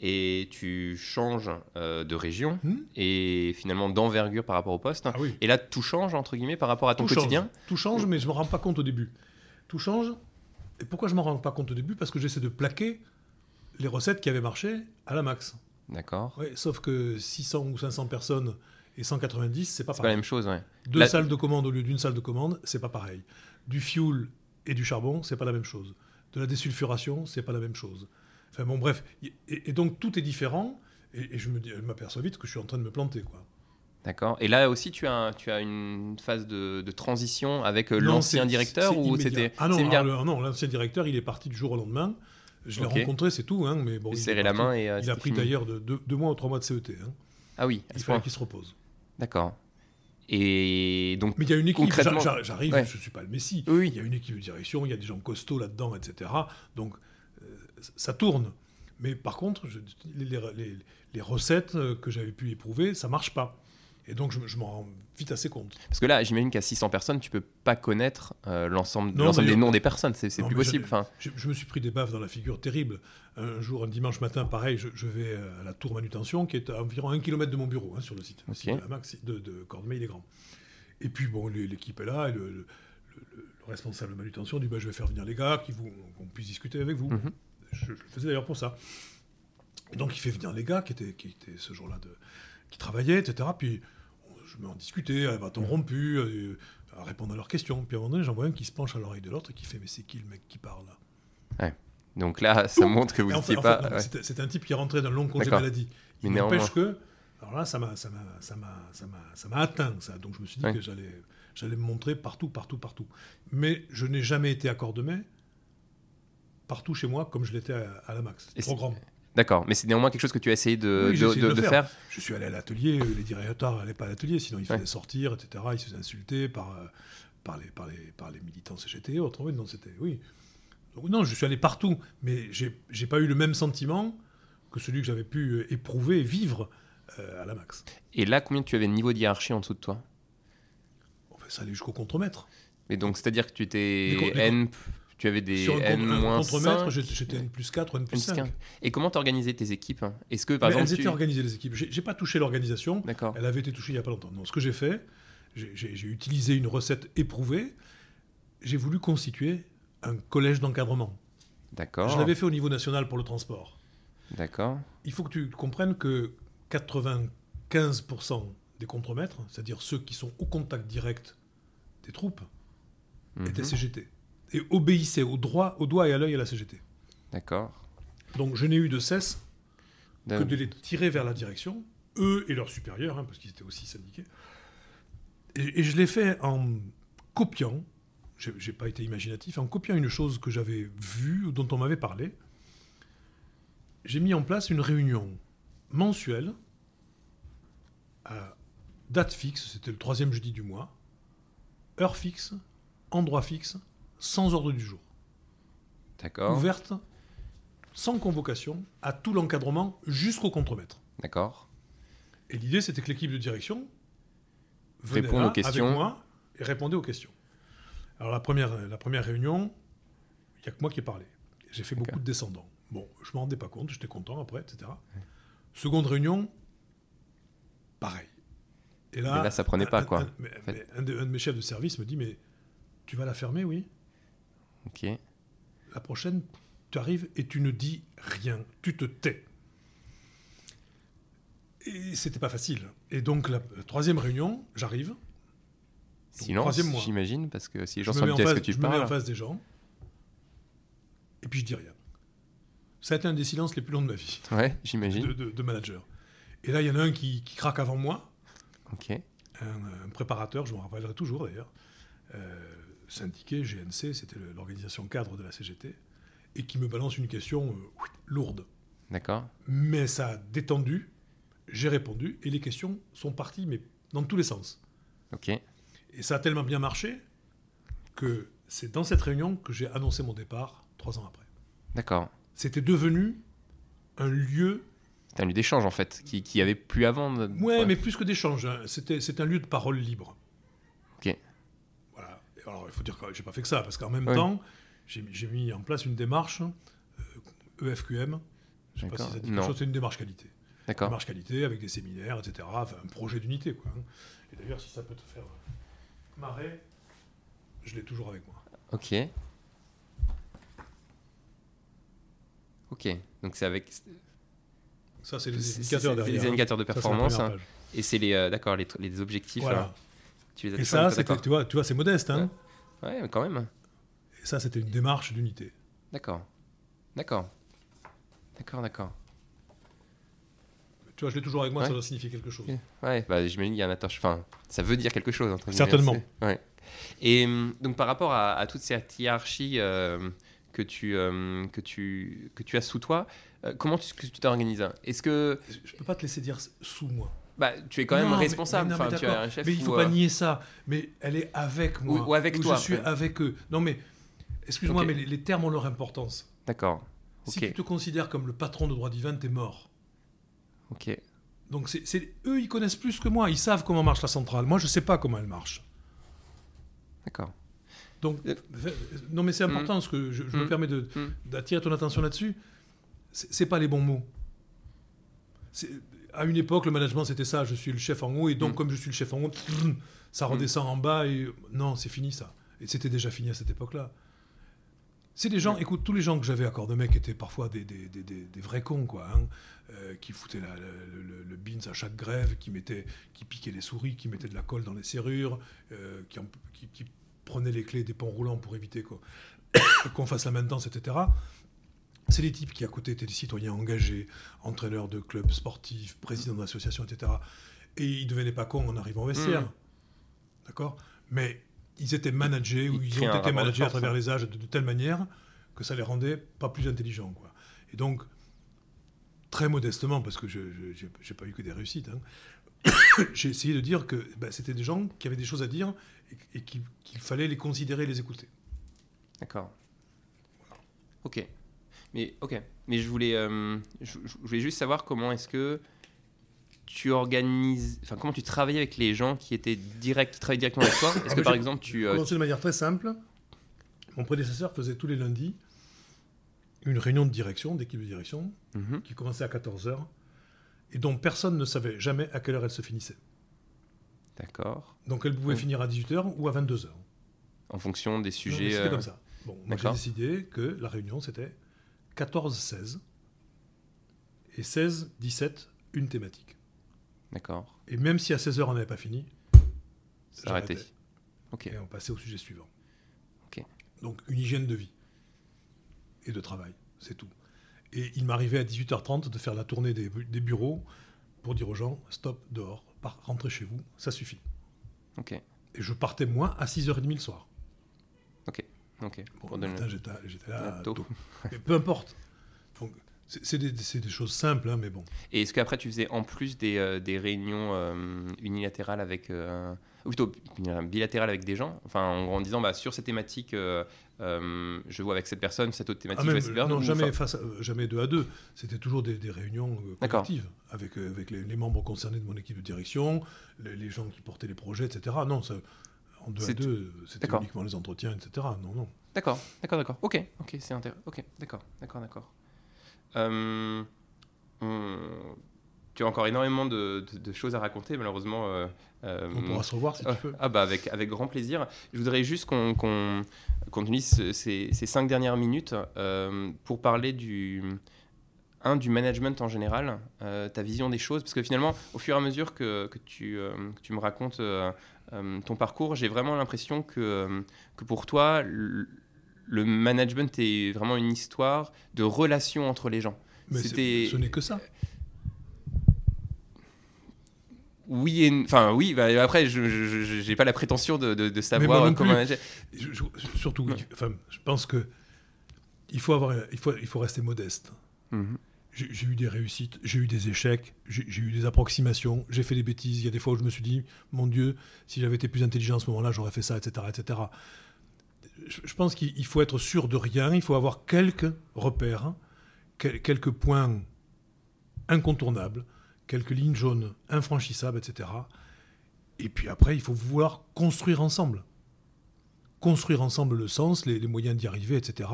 et tu changes euh, de région hmm. et finalement d'envergure par rapport au poste. Ah et là, tout change, entre guillemets, par rapport à ton quotidien Tout change, mais je ne me rends pas compte au début. Tout change. Et pourquoi je ne me rends pas compte au début? Parce que j'essaie de plaquer les recettes qui avaient marché à la max. D'accord. sauf que 600 ou 500 personnes et 190, c'est pas pareil. C'est pas la même chose, ouais. Deux salles de commande au lieu d'une salle de commande, c'est pas pareil. Du fuel et du charbon, c'est pas la même chose. De la désulfuration, c'est pas la même chose. Enfin bon, bref. Et, donc tout est différent. Et, je m'aperçois vite que je suis en train de me planter, quoi. D'accord. Et là aussi, tu as, tu as une phase de, transition avec euh, l'ancien directeur ou c'était Ah non, non l'ancien directeur, il est parti du jour au lendemain. Je l'ai rencontré, c'est tout. Hein, mais bon, il, serré la main et euh, il a pris d'ailleurs deux, mois ou trois mois de CET. Hein. Ah oui. Il fallait qu'il se repose. D'accord. Et donc, mais il y a une équipe. J'arrive, je ne suis pas le Messie. Oui. Il y a une équipe de direction, il y a des gens costauds là-dedans, etc. Donc ça tourne. Mais par contre, les, recettes euh, que j'avais pu éprouver, ça marche pas. Et donc, je, m'en rends vite assez compte. Parce que là, j'imagine qu'à 600 personnes, tu peux pas connaître euh, l'ensemble des noms des personnes. C'est plus possible. enfin... Je, me suis pris des baffes dans la figure terrible. Un jour, un dimanche matin, pareil, je, vais à la tour manutention, qui est à environ un kilomètre de mon bureau, hein, sur le site. La max de, de Cordemais, il est grand. Et puis, bon, l'équipe est là, et le, responsable de manutention dit bah, Je vais faire venir les gars, qu'on puisse discuter avec vous. Mhm je, le faisais d'ailleurs pour ça. Et donc il fait venir les gars qui étaient, qui étaient ce jour-là, de, qui travaillaient, etc. Puis je me en discutais, à bâton rompu, euh, à répondre à leurs questions. Puis à un moment donné, j'en vois un qui se penche à l'oreille de l'autre et qui fait Mais c'est qui le mec qui parle là? Ouais. Donc là, ça montre que vous n'étiez pas. C'est un type qui est rentré d'un long congé maladie. Il n'empêche que. Alors là, ça m'a atteint, ça. Donc je me suis dit que j'allais me montrer partout, partout, partout. Mais je n'ai jamais été à Cordemais partout chez moi comme je l'étais à, la Max. C'est trop grand. D'accord, mais c'est néanmoins quelque chose que tu as essayé de, de, faire. Je suis allé à l'atelier, les directeurs n'allaient pas à l'atelier, sinon ils faisaient sortir, etc. Ils se faisaient insulter par, euh, par, les, par, les, par les militants CGT et autres. Oui, non, c'était, oui. Donc, non, je suis allé partout, mais j'ai n'ai pas eu le même sentiment que celui que j'avais pu euh, éprouver, vivre euh, à la Max. Et là, combien tu avais de niveau de hiérarchie en dessous de toi? Ça allait jusqu'au contremaître. Mais donc, c'est-à-dire que tu étais N tu avais des N-5 contre j'étais N plus 4 N plus 5. Et comment tu organisais tes équipes Est-ce que par exemple elles étaient organisées les équipes. J'ai pas touché l'organisation. Elle avait été touchée il y a pas longtemps. Non, ce que j'ai fait, j'ai utilisé une recette éprouvée. J'ai voulu constituer un collège d'encadrement. D'accord. Je l'avais fait au niveau national pour le transport. D'accord. Il faut que tu comprennes que 95% des contremaîtres, c'est-à-dire ceux qui sont au contact direct des troupes, étaient mhm. CGT et obéissait au droit, au doigt et à l'œil à la CGT. D'accord. Donc je n'ai eu de cesse que de les tirer vers la direction, eux et leurs supérieurs, hein, parce qu'ils étaient aussi syndiqués. Et, je l'ai fait en copiant, j'ai pas été imaginatif, en copiant une chose que j'avais vue, dont on m'avait parlé. J'ai mis en place une réunion mensuelle à date fixe, c'était le troisième jeudi du mois, heure fixe, endroit fixe, sans ordre du jour. D'accord. Ouverte, sans convocation, à tout l'encadrement jusqu'au contremaître. D'accord. Et l'idée, c'était que l'équipe de direction venait aux questions. avec moi et répondait aux questions. Alors la première, la première réunion, il n'y a que moi qui ai parlé. J'ai fait beaucoup de descendants. Bon, je ne m'en rendais pas compte, j'étais content après, etc. Seconde réunion, pareil. Et là, là ça prenait pas, quoi. un, de, mes chefs de service me dit, mais tu vas la fermer, oui? Ok. La prochaine, tu arrives et tu ne dis rien, tu te tais. Et c'était pas facile. Et donc la, troisième réunion, j'arrive. Silence, j'imagine, parce que si les gens sont habitués à ce que tu je parles. Je me mets en face des gens. Et puis je dis rien. Ça a été un des silences les plus longs de ma vie. Ouais, j'imagine. De, manager. Et là, il y en a un qui, craque avant moi. Ok. Un, préparateur, je me rappellerai toujours d'ailleurs. Euh, syndiqué, GNC, c'était l'organisation cadre de la CGT, et qui me balance une question euh, lourde. D'accord. Mais ça a détendu, j'ai répondu, et les questions sont parties, mais dans tous les sens. Ok. Et ça a tellement bien marché que c'est dans cette réunion que j'ai annoncé mon départ trois ans après. D'accord. C'était devenu un lieu un lieu d'échange en fait, qui, qui avait plus avant. De... Ouais, mais plus que d'échange, hein. c'était c'est un lieu de parole libre. Alors il faut dire que j'ai pas fait que ça, parce qu'en même temps, j'ai mis en place une démarche EFQM. Euh, e je sais pas si ça dit quelque chose, c'est une démarche qualité. D'accord. Démarche qualité avec des séminaires, etc. Enfin, un projet d'unité, quoi. Hein. Et d'ailleurs, si ça peut te faire marrer, je l'ai toujours avec moi. Ok. Ok, donc c'est avec. Ça, c'est les indicateurs derrière. les indicateurs de performance. Hein. Et c'est les, euh, d'accord, les, les, objectifs. Voilà. Tu les as et ça, tu vois, tu vois c'est modeste. Hein ouais. mais quand même. Et ça, c'était une démarche d'unité. D'accord. D'accord. D'accord, d'accord. Tu vois, je l'ai toujours avec moi, ça doit signifier quelque chose. Ouais, bah, j'imagine qu'il y a un attache. Enfin, ça veut dire quelque chose. Entre Certainement. Ouais. Et hum, donc, par rapport à, toute cette hiérarchie euh, que, tu, euh, que, tu, que tu as sous toi, euh, comment tu t'organises? Est-ce que. Je peux pas te laisser dire sous moi. Bah, tu es quand même responsable. Mais, enfin, tu un chef mais il faut pas nier ça. Mais elle est avec moi. Ou, avec toi. Je suis avec eux. Non, mais excuse-moi, mais les, termes ont leur importance. D'accord. Si tu te considères comme le patron de droit divin, t'es mort. Ok. Donc c'est eux, ils connaissent plus que moi. Ils savent comment marche la centrale. Moi, je sais pas comment elle marche. D'accord. Donc, euh, non, mais c'est important mm. parce que je, me mm. permets mm. d'attirer ton attention là-dessus. C'est pas les bons mots. À une époque, le management, c'était ça. Je suis le chef en haut, et donc, comme je suis le chef en haut, ça redescend en bas, et non, c'est fini ça. Et c'était déjà fini à cette époque-là. C'est des gens, écoute, tous les gens que j'avais à corps de mec étaient parfois des, des, des, des vrais cons, quoi, hein, euh, qui foutaient le, le, beans à chaque grève, qui, mettaient, qui piquaient les souris, qui mettaient de la colle dans les serrures, euh, qui, qui, qui, prenaient les clés des ponts roulants pour éviter qu'on fasse la maintenance, etc. C'est les types qui, à côté, étaient des citoyens engagés, entraîneurs de clubs sportifs, présidents d'associations, etc. Et ils ne devenaient pas cons en arrivant au vestiaire. Mmh. D'accord? Mais ils étaient managés ou ils ont été managés à travers les âges de, telle manière que ça les rendait pas plus intelligents. Quoi. Et donc, très modestement, parce que je n'ai pas eu que des réussites, hein, j'ai essayé de dire que ben, c'était des gens qui avaient des choses à dire et, qu'il fallait les considérer, les écouter. D'accord. Ok. Mais ok. Mais je voulais, euh, je, voulais juste savoir comment est-ce que tu organises, enfin comment tu travailles avec les gens qui étaient direct, qui travaillent directement avec toi Est-ce que par exemple tu euh, commencé de manière très simple. Mon prédécesseur faisait tous les lundis une réunion de direction, d'équipe de direction, mhm. qui commençait à 14h et dont personne ne savait jamais à quelle heure elle se finissait. D'accord. Donc elle pouvait finir à 18h ou à 22h. En fonction des sujets. C'était comme euh, ça. Bon, moi j'ai décidé que la réunion c'était 14-16 et 16-17, une thématique. D'accord. Et même si à 16h on n'avait pas fini, ça arrêtait. Ok. Et on passait au sujet suivant. Ok. Donc une hygiène de vie et de travail, c'est tout. Et il m'arrivait à 18h30 de faire la tournée des, bureaux pour dire aux gens stop, dehors, rentrez chez vous, ça suffit. Ok. Et je partais moi à 6h30 le soir. Ok. Ok. Bon, matin, j'étais là tôt. peu importe. Donc, c'est des, choses simples, hein, mais bon. Et est-ce qu'après, tu faisais en plus des, euh, réunions euh, unilatérales avec. Euh, ou plutôt bilatérales avec des gens? Enfin, en, disant, bah, sur cette thématique, je vois avec cette personne, cette autre thématique, ah, je Non, jamais, face jamais deux à deux. C'était toujours des, réunions collectives avec, avec les, membres concernés de mon équipe de direction, les, gens qui portaient les projets, etc. Non, ça, en deux à deux, c'était uniquement les entretiens, etc. Non, non. D'accord, d'accord, d'accord. Ok, ok, c'est intéressant. Ok, d'accord, d'accord, d'accord. Euh, tu as encore énormément de, choses à raconter, malheureusement. Euh, euh, on pourra se revoir si tu veux. Ah bah avec, avec grand plaisir. Je voudrais juste qu'on qu utilise ces, ces, cinq dernières minutes pour parler du, un, du management en général, ta vision des choses, parce que finalement, au fur et à mesure que, que, tu, tu, me racontes ton parcours, j'ai vraiment l'impression que, que pour toi, le management est vraiment une histoire de relation entre les gens. Mais ce n'est que ça. Oui et enfin oui. Bah, après, je n'ai pas la prétention de, de, savoir comment manager. surtout, enfin, je pense que il faut avoir, il faut, il faut rester modeste. Mhm. J'ai eu des réussites, j'ai eu des échecs, j'ai eu des approximations, j'ai fait des bêtises. Il y a des fois où je me suis dit, mon Dieu, si j'avais été plus intelligent à ce moment-là, j'aurais fait ça, etc., etc je pense qu'il faut être sûr de rien, il faut avoir quelques repères, quelques points incontournables, quelques lignes jaunes infranchissables, etc. Et puis après, il faut vouloir construire ensemble. Construire ensemble le sens, les, moyens d'y arriver, etc.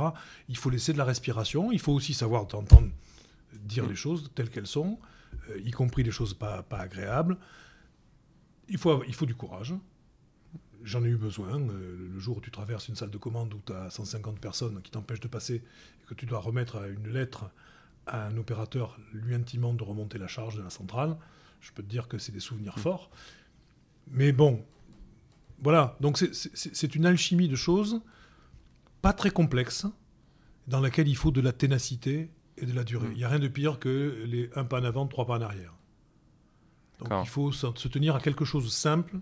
Il faut laisser de la respiration. Il faut aussi savoir t'entendre dire les choses telles qu'elles sont, euh, y compris les choses pas, pas agréables. Il faut, il faut du courage. J'en ai eu besoin. Euh, le jour où tu traverses une salle de commande où tu as 150 personnes qui t'empêchent de passer et que tu dois remettre une lettre à un opérateur lui intimant de remonter la charge de la centrale, je peux te dire que c'est des souvenirs forts. Mais bon, voilà. Donc c'est une alchimie de choses pas très complexe, dans laquelle il faut de la ténacité et de la durée. Il n'y a rien de pire que les un pas en avant, trois pas en arrière. Donc il faut se tenir à quelque chose de simple,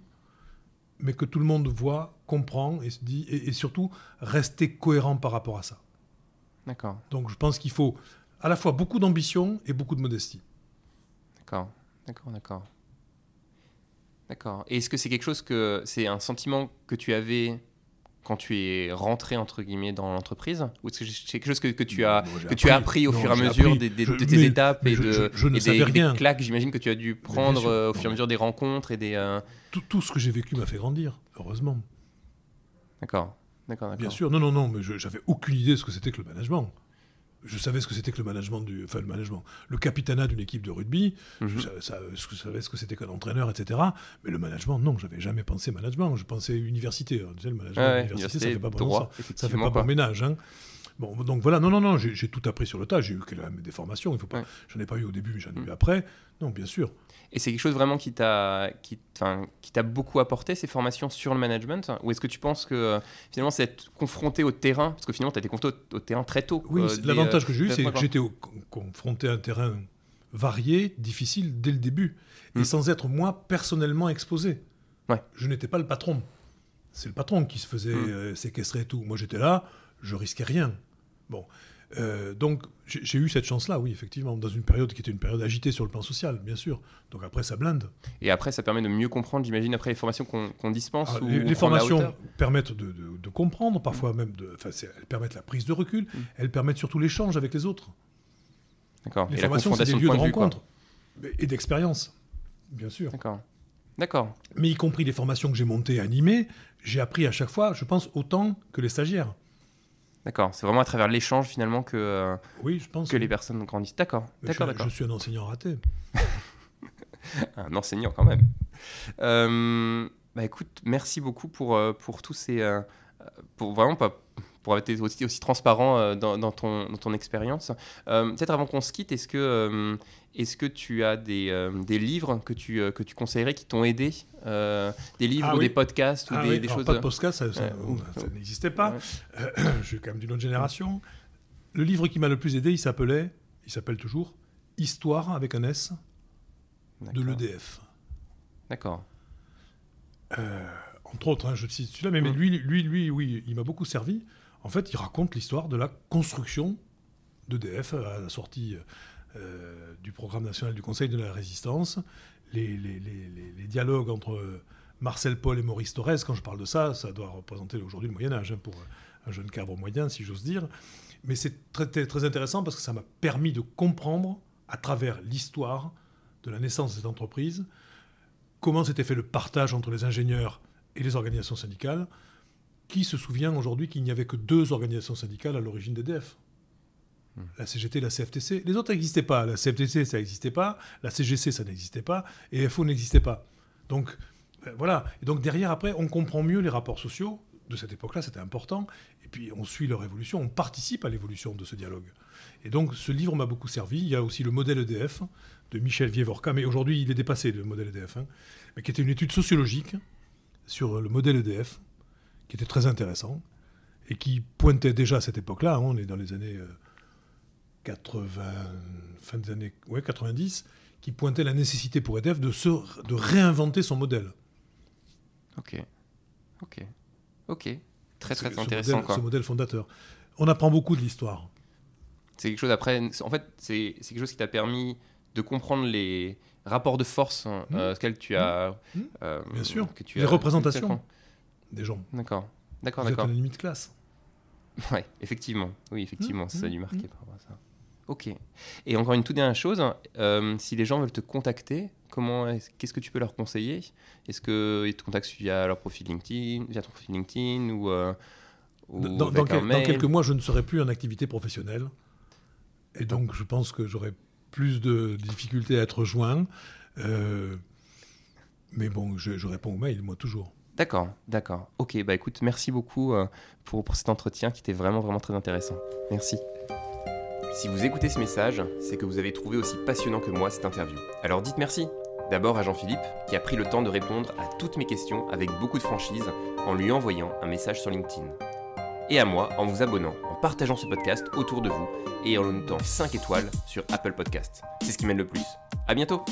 mais que tout le monde voit, comprend et se dit, et, surtout rester cohérent par rapport à ça. D'accord. Donc je pense qu'il faut à la fois beaucoup d'ambition et beaucoup de modestie. D'accord, d'accord, d'accord. D'accord. Et est-ce que c'est quelque chose que c'est un sentiment que tu avais quand tu es rentré entre guillemets dans l'entreprise ou est-ce que c'est quelque chose que, que tu as que appris. tu as appris. au fur et à mesure des, de tes étapes et, de, je, ne des, rien. claques j'imagine que tu as dû prendre euh, au fur et à mesure des rencontres et des euh, tout, tout, ce que j'ai vécu m'a fait grandir heureusement. D'accord. D'accord bien sûr. Non non non mais j'avais aucune idée de ce que c'était que le management je savais ce que c'était que le management du, enfin le management, le capitanat d'une équipe de rugby. Mhm. je, savais, ce que c'était qu'un entraîneur, etc. Mais le management, non, j'avais jamais pensé management. Je pensais université. Tu sais, le management, université, ça fait pas bon ça, fait pas bon ménage. Hein. Bon, donc voilà, non, non, non, j'ai tout appris sur le tas. J'ai eu quand même des formations. Il faut pas, j'en ai pas eu au début, mais j'en ai eu mm. après. Non, bien sûr. Et c'est quelque chose vraiment qui t'a qui, qui t'a beaucoup apporté, ces formations sur le management? Ou est-ce que tu penses que euh, finalement c'est être confronté au terrain? Parce que finalement tu as été confronté au, terrain très tôt. Oui, euh, l'avantage que j'ai eu, c'est que j'étais confronté à un terrain varié, difficile dès le début, et hmm. sans être moi personnellement exposé. Ouais. Je n'étais pas le patron. C'est le patron qui se faisait hmm. euh, séquestrer et tout. Moi j'étais là, je risquais rien. Bon. Euh, donc j'ai eu cette chance-là, oui, effectivement, dans une période qui était une période agitée sur le plan social, bien sûr. Donc après, ça blinde. Et après, ça permet de mieux comprendre, j'imagine, après les formations qu'on dispense ah, Les, formations permettent de, comprendre, parfois même, de, elles permettent la prise de recul, mm. elles permettent surtout l'échange avec les autres. D'accord. Les formations, c'est des lieux de, rencontre et d'expérience, bien sûr. D'accord. D'accord. Mais y compris les formations que j'ai montées, animées, j'ai appris à chaque fois, je pense, autant que les stagiaires. D'accord, c'est vraiment à travers l'échange finalement que, euh, oui, je pense que les personnes grandissent. D'accord, d'accord, d'accord. Je suis un enseignant raté. un enseignant quand même. Euh, bah écoute, merci beaucoup pour, euh, pour tous ces... pour vraiment pas pour avoir été aussi, aussi transparent dans, dans, ton, dans ton expérience. Peut-être avant qu'on se quitte, est-ce que est-ce que tu as des, euh, des livres que tu, euh, que tu conseillerais qui t'ont aidé euh, Des livres ah ou des podcasts ou ah des, des choses Pas de podcasts, ça, ça, n'existait pas. je suis quand même d'une autre génération. Le livre qui m'a le plus aidé, il s'appelait, il s'appelle toujours Histoire avec un S de l'EDF. D'accord. entre autres, hein, je cite celui-là, mais, mais, lui, lui, lui, oui, il m'a beaucoup servi. En fait, il raconte l'histoire de la construction d'EDF à la sortie euh, du programme national du Conseil de la Résistance, les, dialogues entre Marcel Paul et Maurice Thorez, quand je parle de ça, ça doit représenter aujourd'hui le Moyen Âge hein, pour un jeune cadre moyen, si j'ose dire. Mais c'est très, très intéressant parce que ça m'a permis de comprendre, à travers l'histoire de la naissance de cette entreprise, comment s'était fait le partage entre les ingénieurs et les organisations syndicales. Qui se souvient aujourd'hui qu'il n'y avait que deux organisations syndicales à l'origine d'EDF? La CGT, la CFTC. Les autres n'existaient pas. La CFTC, ça n'existait pas. La CGC, ça n'existait pas. Et FO n'existait pas. Donc, euh, voilà. Et donc, derrière, après, on comprend mieux les rapports sociaux. De cette époque-là, c'était important. Et puis, on suit leur évolution. On participe à l'évolution de ce dialogue. Et donc, ce livre m'a beaucoup servi. Il y a aussi le modèle EDF de Michel Vievorka. Mais aujourd'hui, il est dépassé, le modèle EDF. Hein. mais qui était une étude sociologique sur le modèle EDF, qui était très intéressant. Et qui pointait déjà à cette époque-là, hein, on est dans les années euh, 80, fin des années ouais, 90, qui pointait la nécessité pour EDF de, se, de réinventer son modèle. Ok. Ok. Ok. Très, très intéressant. Modèle, Ce modèle fondateur. On apprend beaucoup de l'histoire. C'est quelque chose après. En fait, c'est quelque chose qui t'a permis de comprendre les rapports de force hein, mmh. euh, auxquels tu as. Mmh. Euh, Bien sûr. Que tu les représentations des gens. D'accord. D'accord, d'accord. Vous êtes limite classe. Ouais, effectivement. Oui, effectivement, ça a dû marquer par rapport à ça. Ok. Et encore une toute dernière chose, euh, si les gens veulent te contacter, comment, qu'est-ce que tu peux leur conseiller? Est-ce qu'ils te contactent via leur profil LinkedIn, via ton profil LinkedIn ou, euh, dans, dans, quelques mois, je ne serai plus en activité professionnelle. Et donc, je pense que j'aurai plus de difficultés à être joint. Euh, mais bon, je, je réponds aux mails, moi, toujours. D'accord, d'accord. Ok, bah écoute, merci beaucoup euh, pour, pour cet entretien qui était vraiment, vraiment très intéressant. Merci. Si vous écoutez ce message, c'est que vous avez trouvé aussi passionnant que moi cette interview. Alors dites merci. D'abord à Jean-Philippe, qui a pris le temps de répondre à toutes mes questions avec beaucoup de franchise en lui envoyant un message sur LinkedIn. Et à moi en vous abonnant, en partageant ce podcast autour de vous et en le notant 5 étoiles sur Apple Podcast. C'est ce qui m'aide le plus. À bientôt